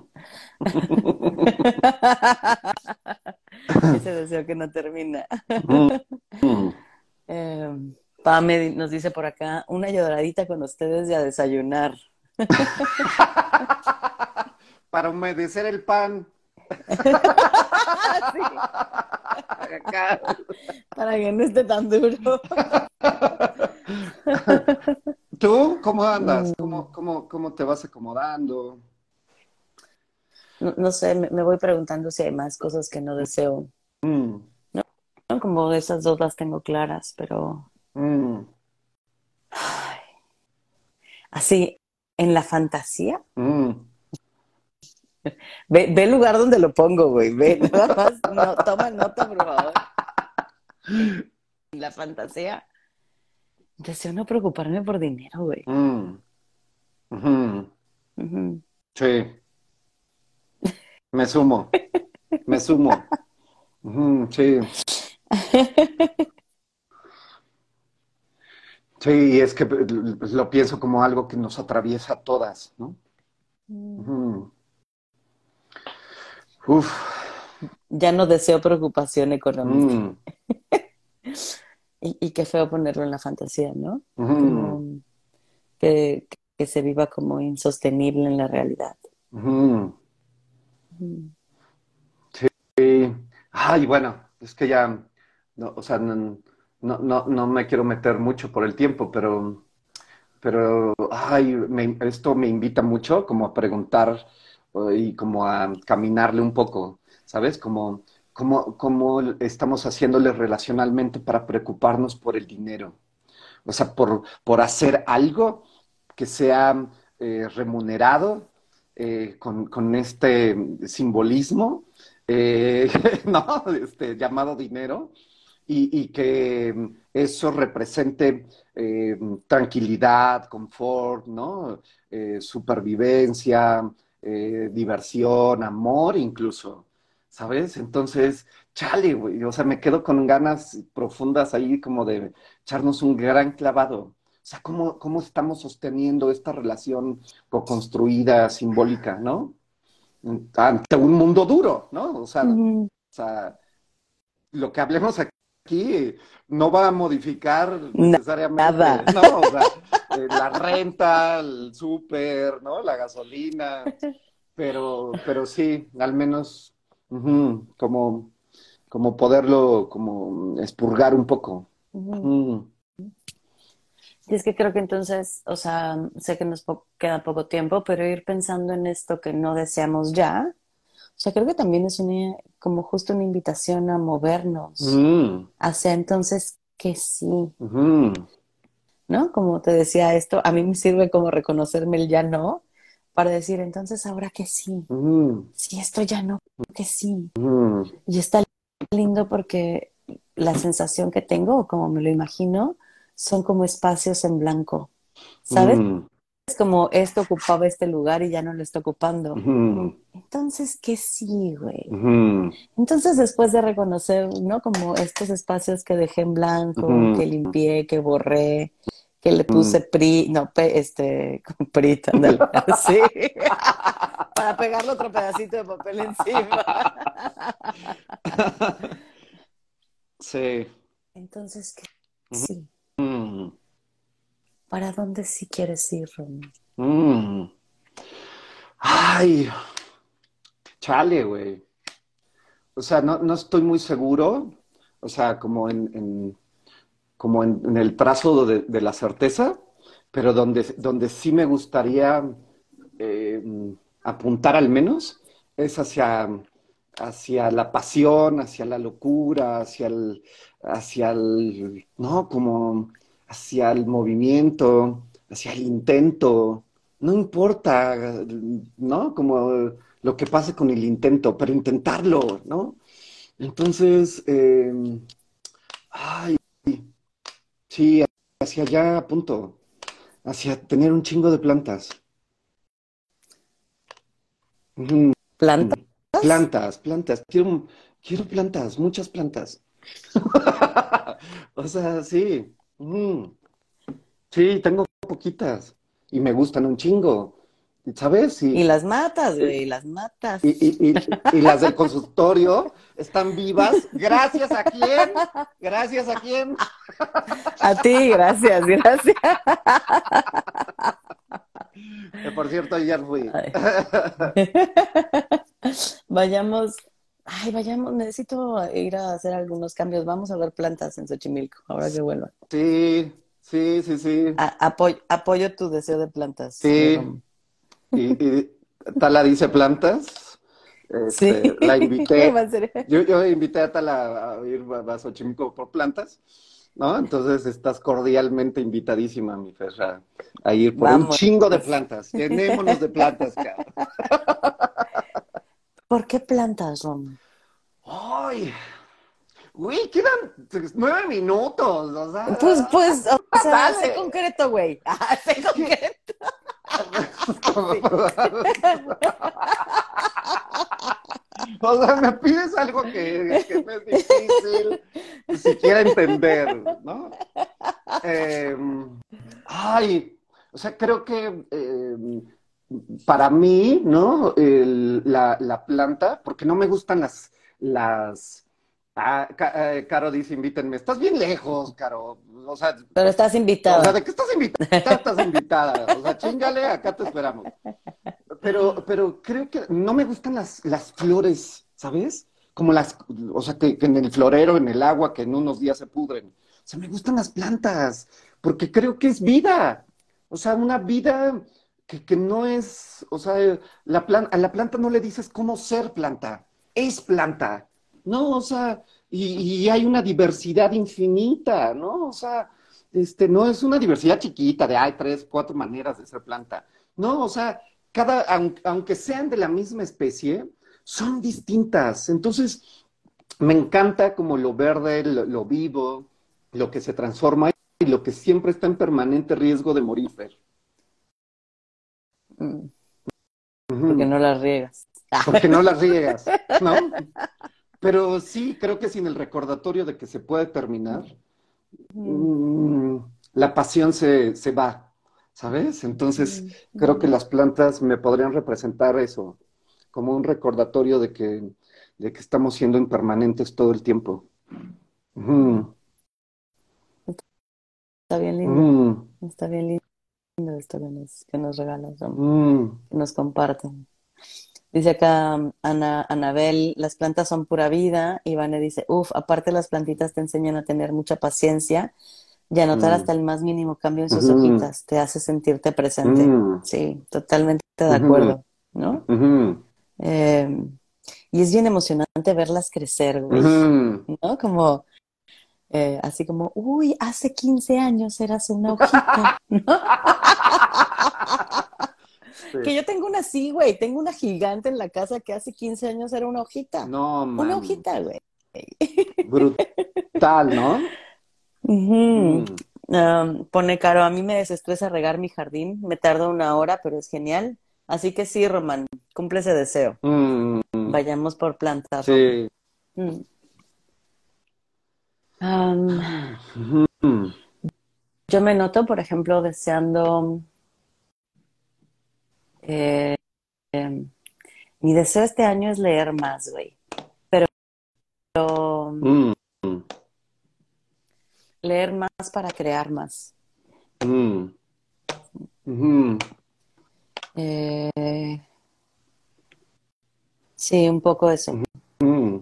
ese deseo que no termina. Mm. eh, Pame nos dice por acá, una lloradita con ustedes y a desayunar. Para humedecer el pan. Para que no esté tan duro. ¿Tú cómo andas? ¿Cómo, cómo, te vas acomodando? No, sé, me, voy preguntando si hay más cosas que no deseo. Mm. No, como esas dos las tengo claras, pero... Mm. Así, en la fantasía. Mm. Ve, el lugar donde lo pongo, güey. Ve, nada más. No, toma nota, por favor. La fantasía. Deseo no preocuparme por dinero, güey. Mm. Sí. Me sumo. Me sumo. Sí. Sí, es que lo pienso como algo que nos atraviesa a todas, ¿no? Mm. Uf. Ya no deseo preocupación económica. Mm. y, qué feo ponerlo en la fantasía, ¿no? que, se viva como insostenible en la realidad. Sí. Ay, bueno, es que ya, no, o sea, no, no, no, me quiero meter mucho por el tiempo, pero, pero, ay, esto me invita mucho como a preguntar y como a caminarle un poco, ¿sabes? Como, como, estamos haciéndole relacionalmente para preocuparnos por el dinero. O sea, por, por hacer algo que sea eh, remunerado eh, con, este simbolismo, eh, ¿no? Este, llamado dinero, y, y que eso represente tranquilidad, confort, ¿no? supervivencia, eh, diversión, amor incluso, ¿sabes? Entonces, chale, güey, o sea, me quedo con ganas profundas ahí como de echarnos un gran clavado, O sea, cómo, cómo estamos sosteniendo esta relación co-construida, simbólica, ¿no? Ante un mundo duro, ¿no? O sea, o sea lo que hablemos aquí no va a modificar necesariamente Nada. ¿no? O sea, eh, la renta, el súper, ¿no? La gasolina. Pero, pero sí, al menos como, como poderlo como expurgar un poco. Y es que creo que entonces, o sea, sé que nos po- queda poco tiempo, pero ir pensando en esto que no deseamos ya, o sea, creo que también es una, como justo una invitación a movernos Mm. hacia entonces que sí, Ujú. ¿no? Como te decía esto, a mí me sirve como reconocerme el ya no, para decir entonces ahora que sí, Ujú. si esto ya no, que sí. Y está lindo porque la sensación que tengo, o como me lo imagino, son como espacios en blanco, ¿sabes? Es como esto ocupaba este lugar y ya no lo está ocupando. Entonces, ¿qué sí, güey? Entonces, después de reconocer, ¿no? Como estos espacios que dejé en blanco, que limpié, que borré, que le puse pri, no, pe- este, con prita, ándale, sí, para pegarle otro pedacito de papel encima. Sí. Entonces, ¿qué sí? ¿Para dónde sí quieres ir, Ron? Mm. Ay, chale, güey. O sea, no, no estoy muy seguro. O sea, como en, como en, el trazo de, de la certeza, pero donde, donde sí me gustaría eh, apuntar al menos es hacia, hacia la pasión, hacia la locura, hacia el, hacia el, no, como hacia el movimiento, hacia el intento. No importa, ¿no? Como lo que pase con el intento, pero intentarlo, ¿no? Entonces, eh, ay, sí, hacia allá apunto, hacia tener un chingo de plantas. Ujú. ¿Planta? Plantas, plantas. Quiero, quiero plantas, muchas plantas. O sea, sí. Ujú. Sí, tengo poquitas y me gustan un chingo. ¿Sabes? Y Y, las matas, güey, las matas. y, y, y, y las del consultorio están vivas. ¿Gracias a quién? ¿Gracias a quién? A ti, gracias, gracias. Que por cierto, ayer fui. Ay. Vayamos, ay, vayamos, necesito ir a hacer algunos cambios. Vamos a ver plantas en Xochimilco, ahora que vuelva. Sí, sí, sí, sí. A- apoyo, apoyo tu deseo de plantas. Sí. Y, y Tala dice plantas. Sí. Este, la invité. Yo, yo invité a Tala a ir a, Xochimilco por plantas, ¿no? Entonces estás cordialmente invitadísima, mi Ferra, a ir por un chingo de plantas. Llenémonos de plantas, cabrón. ¿Por qué plantas, Rom? ¡Ay! Güey, quedan nueve minutos, o sea. Pues, pues, o sea, sé concreto, güey. Ah, sé concreto. O sea, me pides algo que, que me es difícil siquiera entender, ¿no? Eh, ay, o sea, creo que eh, para mí, ¿no? El- la, la planta, porque no me gustan las, las, ah, Ca- eh, Caro dice, invítenme, estás bien lejos, Caro, o sea, Pero estás o invitada. sea, ¿de qué estás invitada? Estás invitada. O sea, chingale, acá te esperamos. Pero, pero creo que no me gustan las, las flores, ¿sabes? Como las, o sea, que, que en el florero, en el agua, que en unos días se pudren. O sea, me gustan las plantas, porque creo que es vida. O sea, una vida que, no es, o sea, la plan- a la planta no le dices cómo ser planta, es planta. No, o sea, y, y hay una diversidad infinita, ¿no? O sea, este, no es una diversidad chiquita de hay tres, cuatro maneras de ser planta. No, o sea, cada, aun- aunque sean de la misma especie, son distintas. Entonces, me encanta como lo verde, lo, lo vivo, lo que se transforma y lo que siempre está en permanente riesgo de morir. Mm. Porque no las riegas. porque no las riegas, ¿no? Pero sí, creo que sin el recordatorio de que se puede terminar, mm, la pasión se, se va, ¿sabes? Entonces, Mm, creo que mm. las plantas me podrían representar eso, como un recordatorio de que, de que estamos siendo impermanentes todo el tiempo. Está bien lindo, ujú, está bien lindo esto que nos, que nos regalas, Rom, ujú, que nos comparten. Dice acá Ana, Anabel, las plantas son pura vida. Y Vane dice, uff, aparte las plantitas te enseñan a tener mucha paciencia y a notar ujú, hasta el más mínimo cambio en sus hojitas. Te hace sentirte presente. ujú, Sí, totalmente de acuerdo, ¿no? Eh, y es bien emocionante verlas crecer, güey. ¿no? Como, eh, así como, uy, hace 15 años eras una hojita, ¿no? Que yo tengo una así, güey, tengo una gigante en la casa que hace 15 años era una hojita, No, una man, hojita, güey. brutal, ¿no? Mm, Um, pone Caro, a mí me desestresa regar mi jardín, me tarda una hora, pero es genial. Así que sí, Román, cumple ese deseo. mm, Vayamos por plantas, sí. Mm. Um, yo me noto, por ejemplo, deseando, eh, em, mi deseo este año es leer más, güey, pero mm, leer más para crear más. mm, ujú, Eh, sí, un poco eso, mm,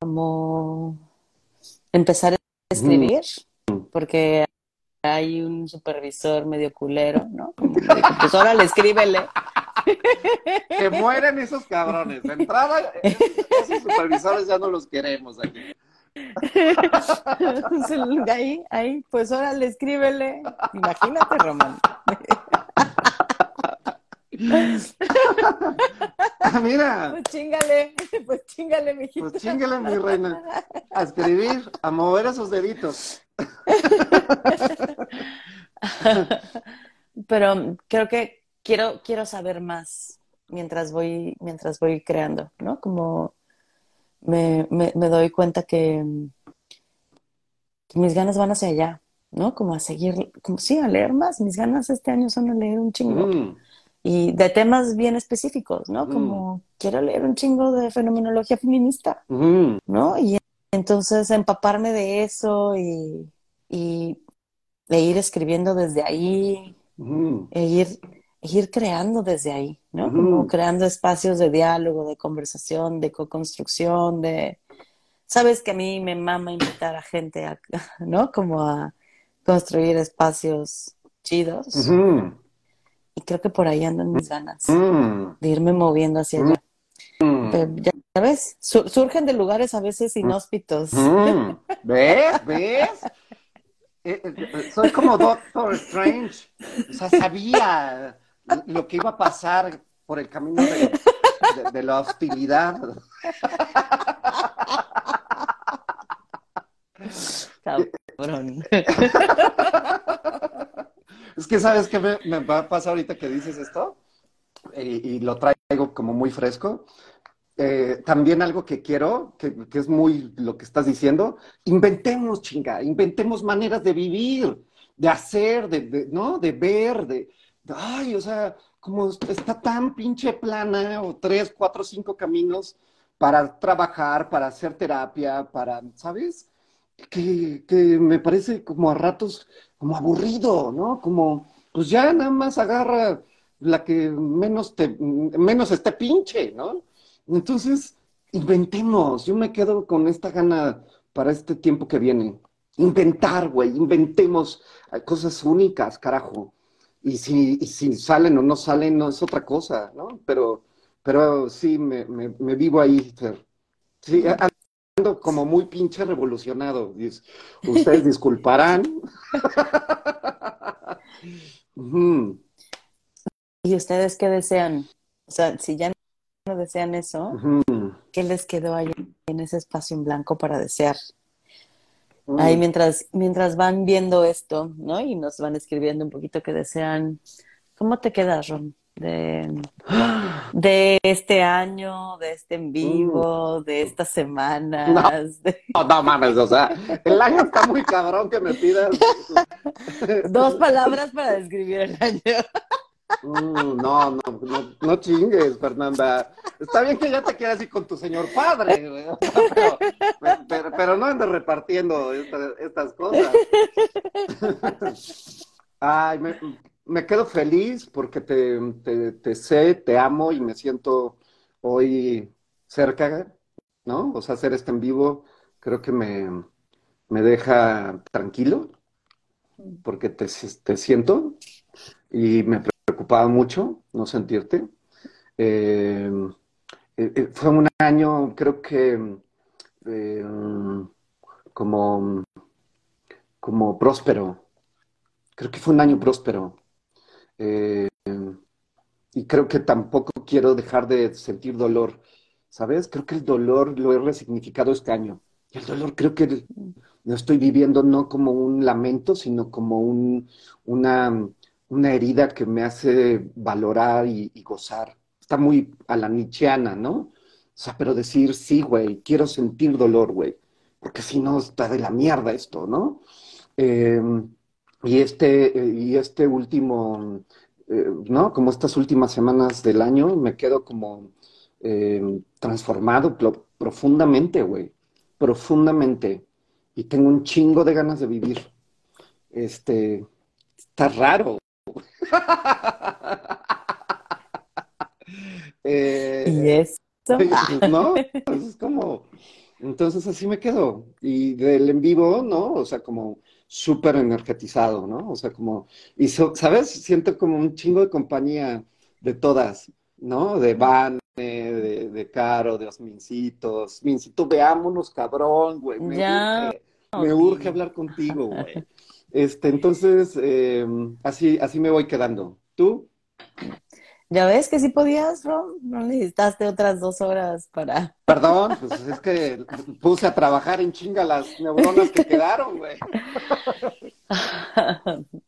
como empezar a escribir, porque hay un supervisor medio culero, ¿no? Como pues órale, escríbele. Que mueren esos cabrones. De entrada, esos, esos supervisores ya no los queremos aquí. ahí, ahí, pues órale, escríbele. Imagínate, Román. Ah, mira, Pues chingale, pues chingale, mijito. pues chingale, mi reina. A escribir, a mover esos deditos. Pero creo que quiero, quiero saber más mientras voy, mientras voy creando, ¿no? Como me, me, me doy cuenta que, que mis ganas van hacia allá, ¿no? Como a seguir, como sí, a leer más. Mis ganas este año son a leer un chingo. Mm, Y de temas bien específicos, ¿no? Mm. Como quiero leer un chingo de fenomenología feminista, mm, ¿no? Y entonces empaparme de eso y, y e ir escribiendo desde ahí, mm, e ir, e ir creando desde ahí, ¿no? Como creando espacios de diálogo, de conversación, de co-construcción, de... Sabes que a mí me mama invitar a gente, a, ¿no? Como a construir espacios chidos. Y creo que por ahí andan mis ganas mm, de irme moviendo hacia allá. mm, Pero ya, ya ves, su- surgen de lugares a veces inhóspitos. mm. ¿Ves? ¿Ves? Eh, eh, soy como Doctor Strange. O sea, sabía lo que iba a pasar por el camino de, de- de la hostilidad. Cabrón. Es que, ¿sabes qué me, me va a pasar ahorita que dices esto? Y, lo traigo como muy fresco. Eh, también algo que quiero, que, que es muy lo que estás diciendo, inventemos, chinga, inventemos maneras de vivir, de hacer, de, de- ¿no? De ver, de, de- ay, o sea, como está tan pinche plana, o tres, cuatro, cinco caminos para trabajar, para hacer terapia, para, ¿sabes? Que, que me parece como a ratos como aburrido, ¿no? Como, pues ya nada más agarra la que menos te, menos esté pinche, ¿no? Entonces, inventemos. Yo me quedo con esta gana para este tiempo que viene. Inventar, güey, inventemos cosas únicas, carajo. Y si, y si salen o no salen, no es otra cosa, ¿no? Pero, pero sí, me, me, me vivo ahí. Sí, como muy pinche revolucionado. Ustedes disculparán. ¿Y ustedes qué desean? O sea, si ya no desean eso, ¿qué les quedó ahí en ese espacio en blanco para desear? Ahí mientras, mientras van viendo esto, ¿no? Y nos van escribiendo un poquito que desean. ¿Cómo te quedas, Ron? De, de este año, de este en vivo, de estas semanas. No, no, mames, o sea, el año está muy cabrón que me pidas. Dos palabras para describir el año. Mm, no, no, no, no chingues, Fernanda. Está bien que ya te quedas así con tu señor padre, pero, pero, no andes repartiendo estas cosas. Ay, me, me quedo feliz porque te, sé, te amo y me siento hoy cerca, ¿no? O sea, hacer este en vivo creo que me, deja tranquilo porque te, siento y me preocupaba mucho no sentirte. Eh, eh, eh, fue un año, creo que, como, como próspero. Creo que fue un año próspero. Eh, y creo que tampoco quiero dejar de sentir dolor, ¿sabes? Creo que el dolor lo he resignificado este año. El dolor creo que lo estoy viviendo no como un lamento, sino como un, una, una herida que me hace valorar y, gozar. Está muy a la nichiana, ¿no? O sea, pero decir, sí, güey, quiero sentir dolor, güey, porque si no está de la mierda esto, ¿no? Eh, y este, y este último, eh, ¿no? Como estas últimas semanas del año, me quedo como eh, transformado profundamente, güey. Profundamente. Y tengo un chingo de ganas de vivir. Este, está raro. eh, y eso. ¿No? Es como, entonces así me quedo. Y del en vivo, ¿no? O sea, como súper energetizado, ¿no? O sea, como, y ¿sabes? Siento como un chingo de compañía de todas, ¿no? De Van, de, de Caro, de Osmincitos. Mincito, veámonos, cabrón, güey. Me, urge, me urge hablar contigo, güey. Este, entonces, eh, así, así me voy quedando. ¿Tú? Ya ves que sí podías, Ron, no necesitaste otras dos horas para... Perdón, pues es que puse a trabajar en chinga las neuronas que quedaron, güey.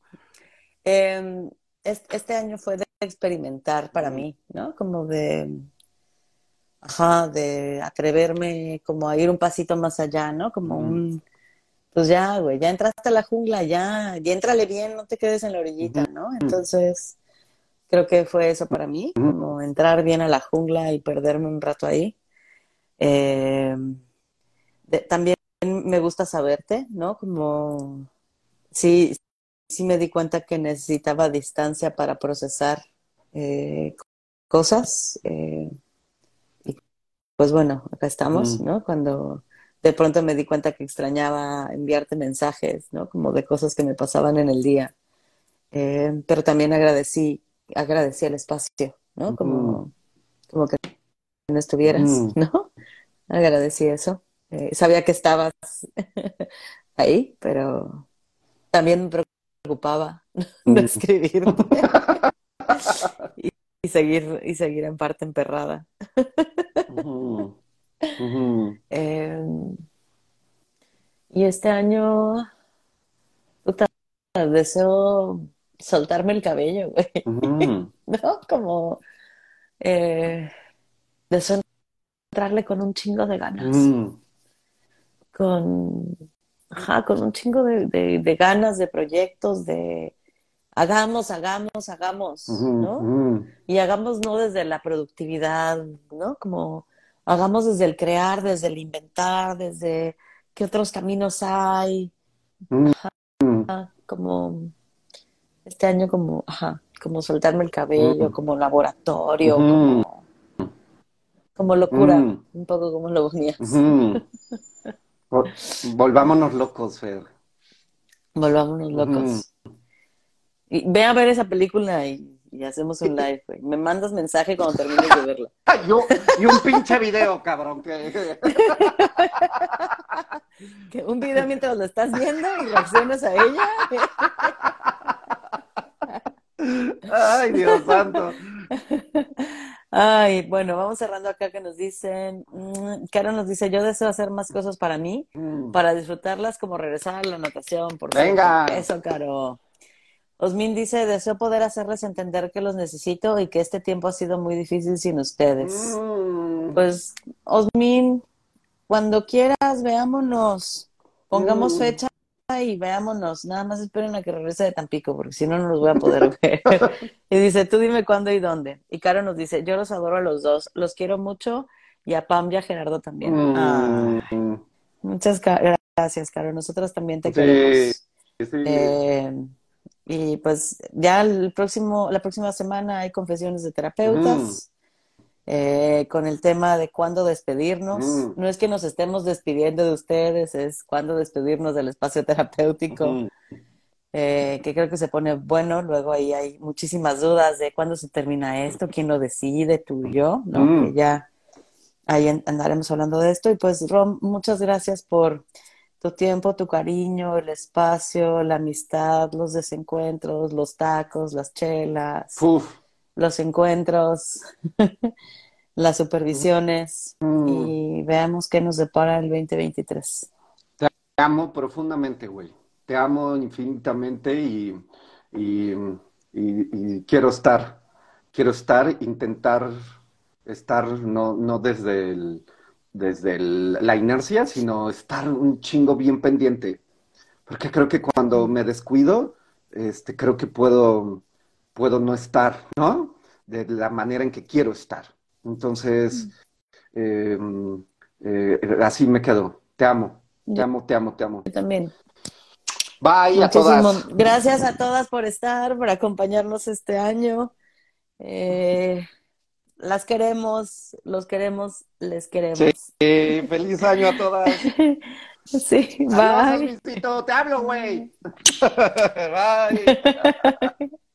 Em, este año fue de experimentar para mí, ¿no? Como de, ajá, de atreverme como a ir un pasito más allá, ¿no? Como un, pues ya, güey, ya entraste a la jungla, ya, ya entrale bien, no te quedes en la orillita, ¿no? Entonces Creo que fue eso para mí, como entrar bien a la jungla y perderme un rato ahí. Eh, también me gusta saberte, ¿no? Como sí, sí me di cuenta que necesitaba distancia para procesar eh, cosas. Eh, y pues bueno, acá estamos, ¿no? Cuando de pronto me di cuenta que extrañaba enviarte mensajes, ¿no? Como de cosas que me pasaban en el día. pero también agradecí agradecí el espacio, ¿no? Como, como que no estuvieras, ¿no? Agradecí eso. Eh, sabía que estabas ahí, pero también me preocupaba de escribir y, seguir y seguir en parte emperrada. Em, y este año, puta, deseo soltarme el cabello, güey. ¿No? Como eh, de entrarle con un chingo de ganas. Con, ajá, con un chingo de, ganas, de proyectos, de hagamos, hagamos, hagamos, ¿no? Y hagamos no desde la productividad, ¿no? Como hagamos desde el crear, desde el inventar, desde qué otros caminos hay. como este año como, ajá, como soltarme el cabello, como laboratorio, como, locura, un poco como lo mías. Volvámonos locos, Fer. Volvámonos locos. Y ve a ver esa película y, hacemos un live, güey. Me mandas mensaje cuando termines de verla. Yo, y un pinche video, cabrón. Que... que un video mientras lo estás viendo y reaccionas a ella. Ay, Dios santo. Ay, bueno, vamos cerrando acá que nos dicen, mm, Caro nos dice, yo deseo hacer más cosas para mí, mm. para disfrutarlas como regresar a la natación. Por Venga. Eso, Caro. Osmin dice, deseo poder hacerles entender que los necesito y que este tiempo ha sido muy difícil sin ustedes. Mm. Pues, Osmin, cuando quieras, veámonos. Pongamos Mm. fecha y veámonos. Nada más esperen a que regrese de Tampico, porque si no, no los voy a poder ver. y dice, tú dime cuándo y dónde. Y Caro nos dice, yo los adoro a los dos, los quiero mucho y a Pam y a Gerardo también. Ah, Mm. muchas ca- gracias, Caro. Nosotros también te Sí, queremos. sí. Eh, y pues ya el próximo, la próxima semana hay confesiones de terapeutas eh, con el tema de cuándo despedirnos. Mm. No es que nos estemos despidiendo de ustedes, es cuándo despedirnos del espacio terapéutico, Mm. eh, que creo que se pone bueno. Luego ahí hay muchísimas dudas de cuándo se termina esto, quién lo decide, tú y yo, ¿no? Mm. Que ya ahí andaremos hablando de esto. Y pues, Rom, muchas gracias por tu tiempo, tu cariño, el espacio, la amistad, los desencuentros, los tacos, las chelas, Uf. Los encuentros, las supervisiones Mm. y veamos qué nos depara el 2023. Te amo profundamente, güey. Te amo infinitamente y, y, y- y quiero estar. Quiero estar, intentar estar no, no desde el- desde el- la inercia, sino estar un chingo bien pendiente. Porque creo que cuando me descuido, este, creo que puedo, puedo no estar, ¿no? De la manera en que quiero estar. Entonces, eh, eh, así me quedo. Te amo, te amo, te amo, te amo. Yo también. Bye a todas. Gracias a todas por estar, por acompañarnos este año. Eh, las queremos, los queremos, les queremos. Sí, feliz año a todas. Sí, bye. Te hablo, güey. Bye.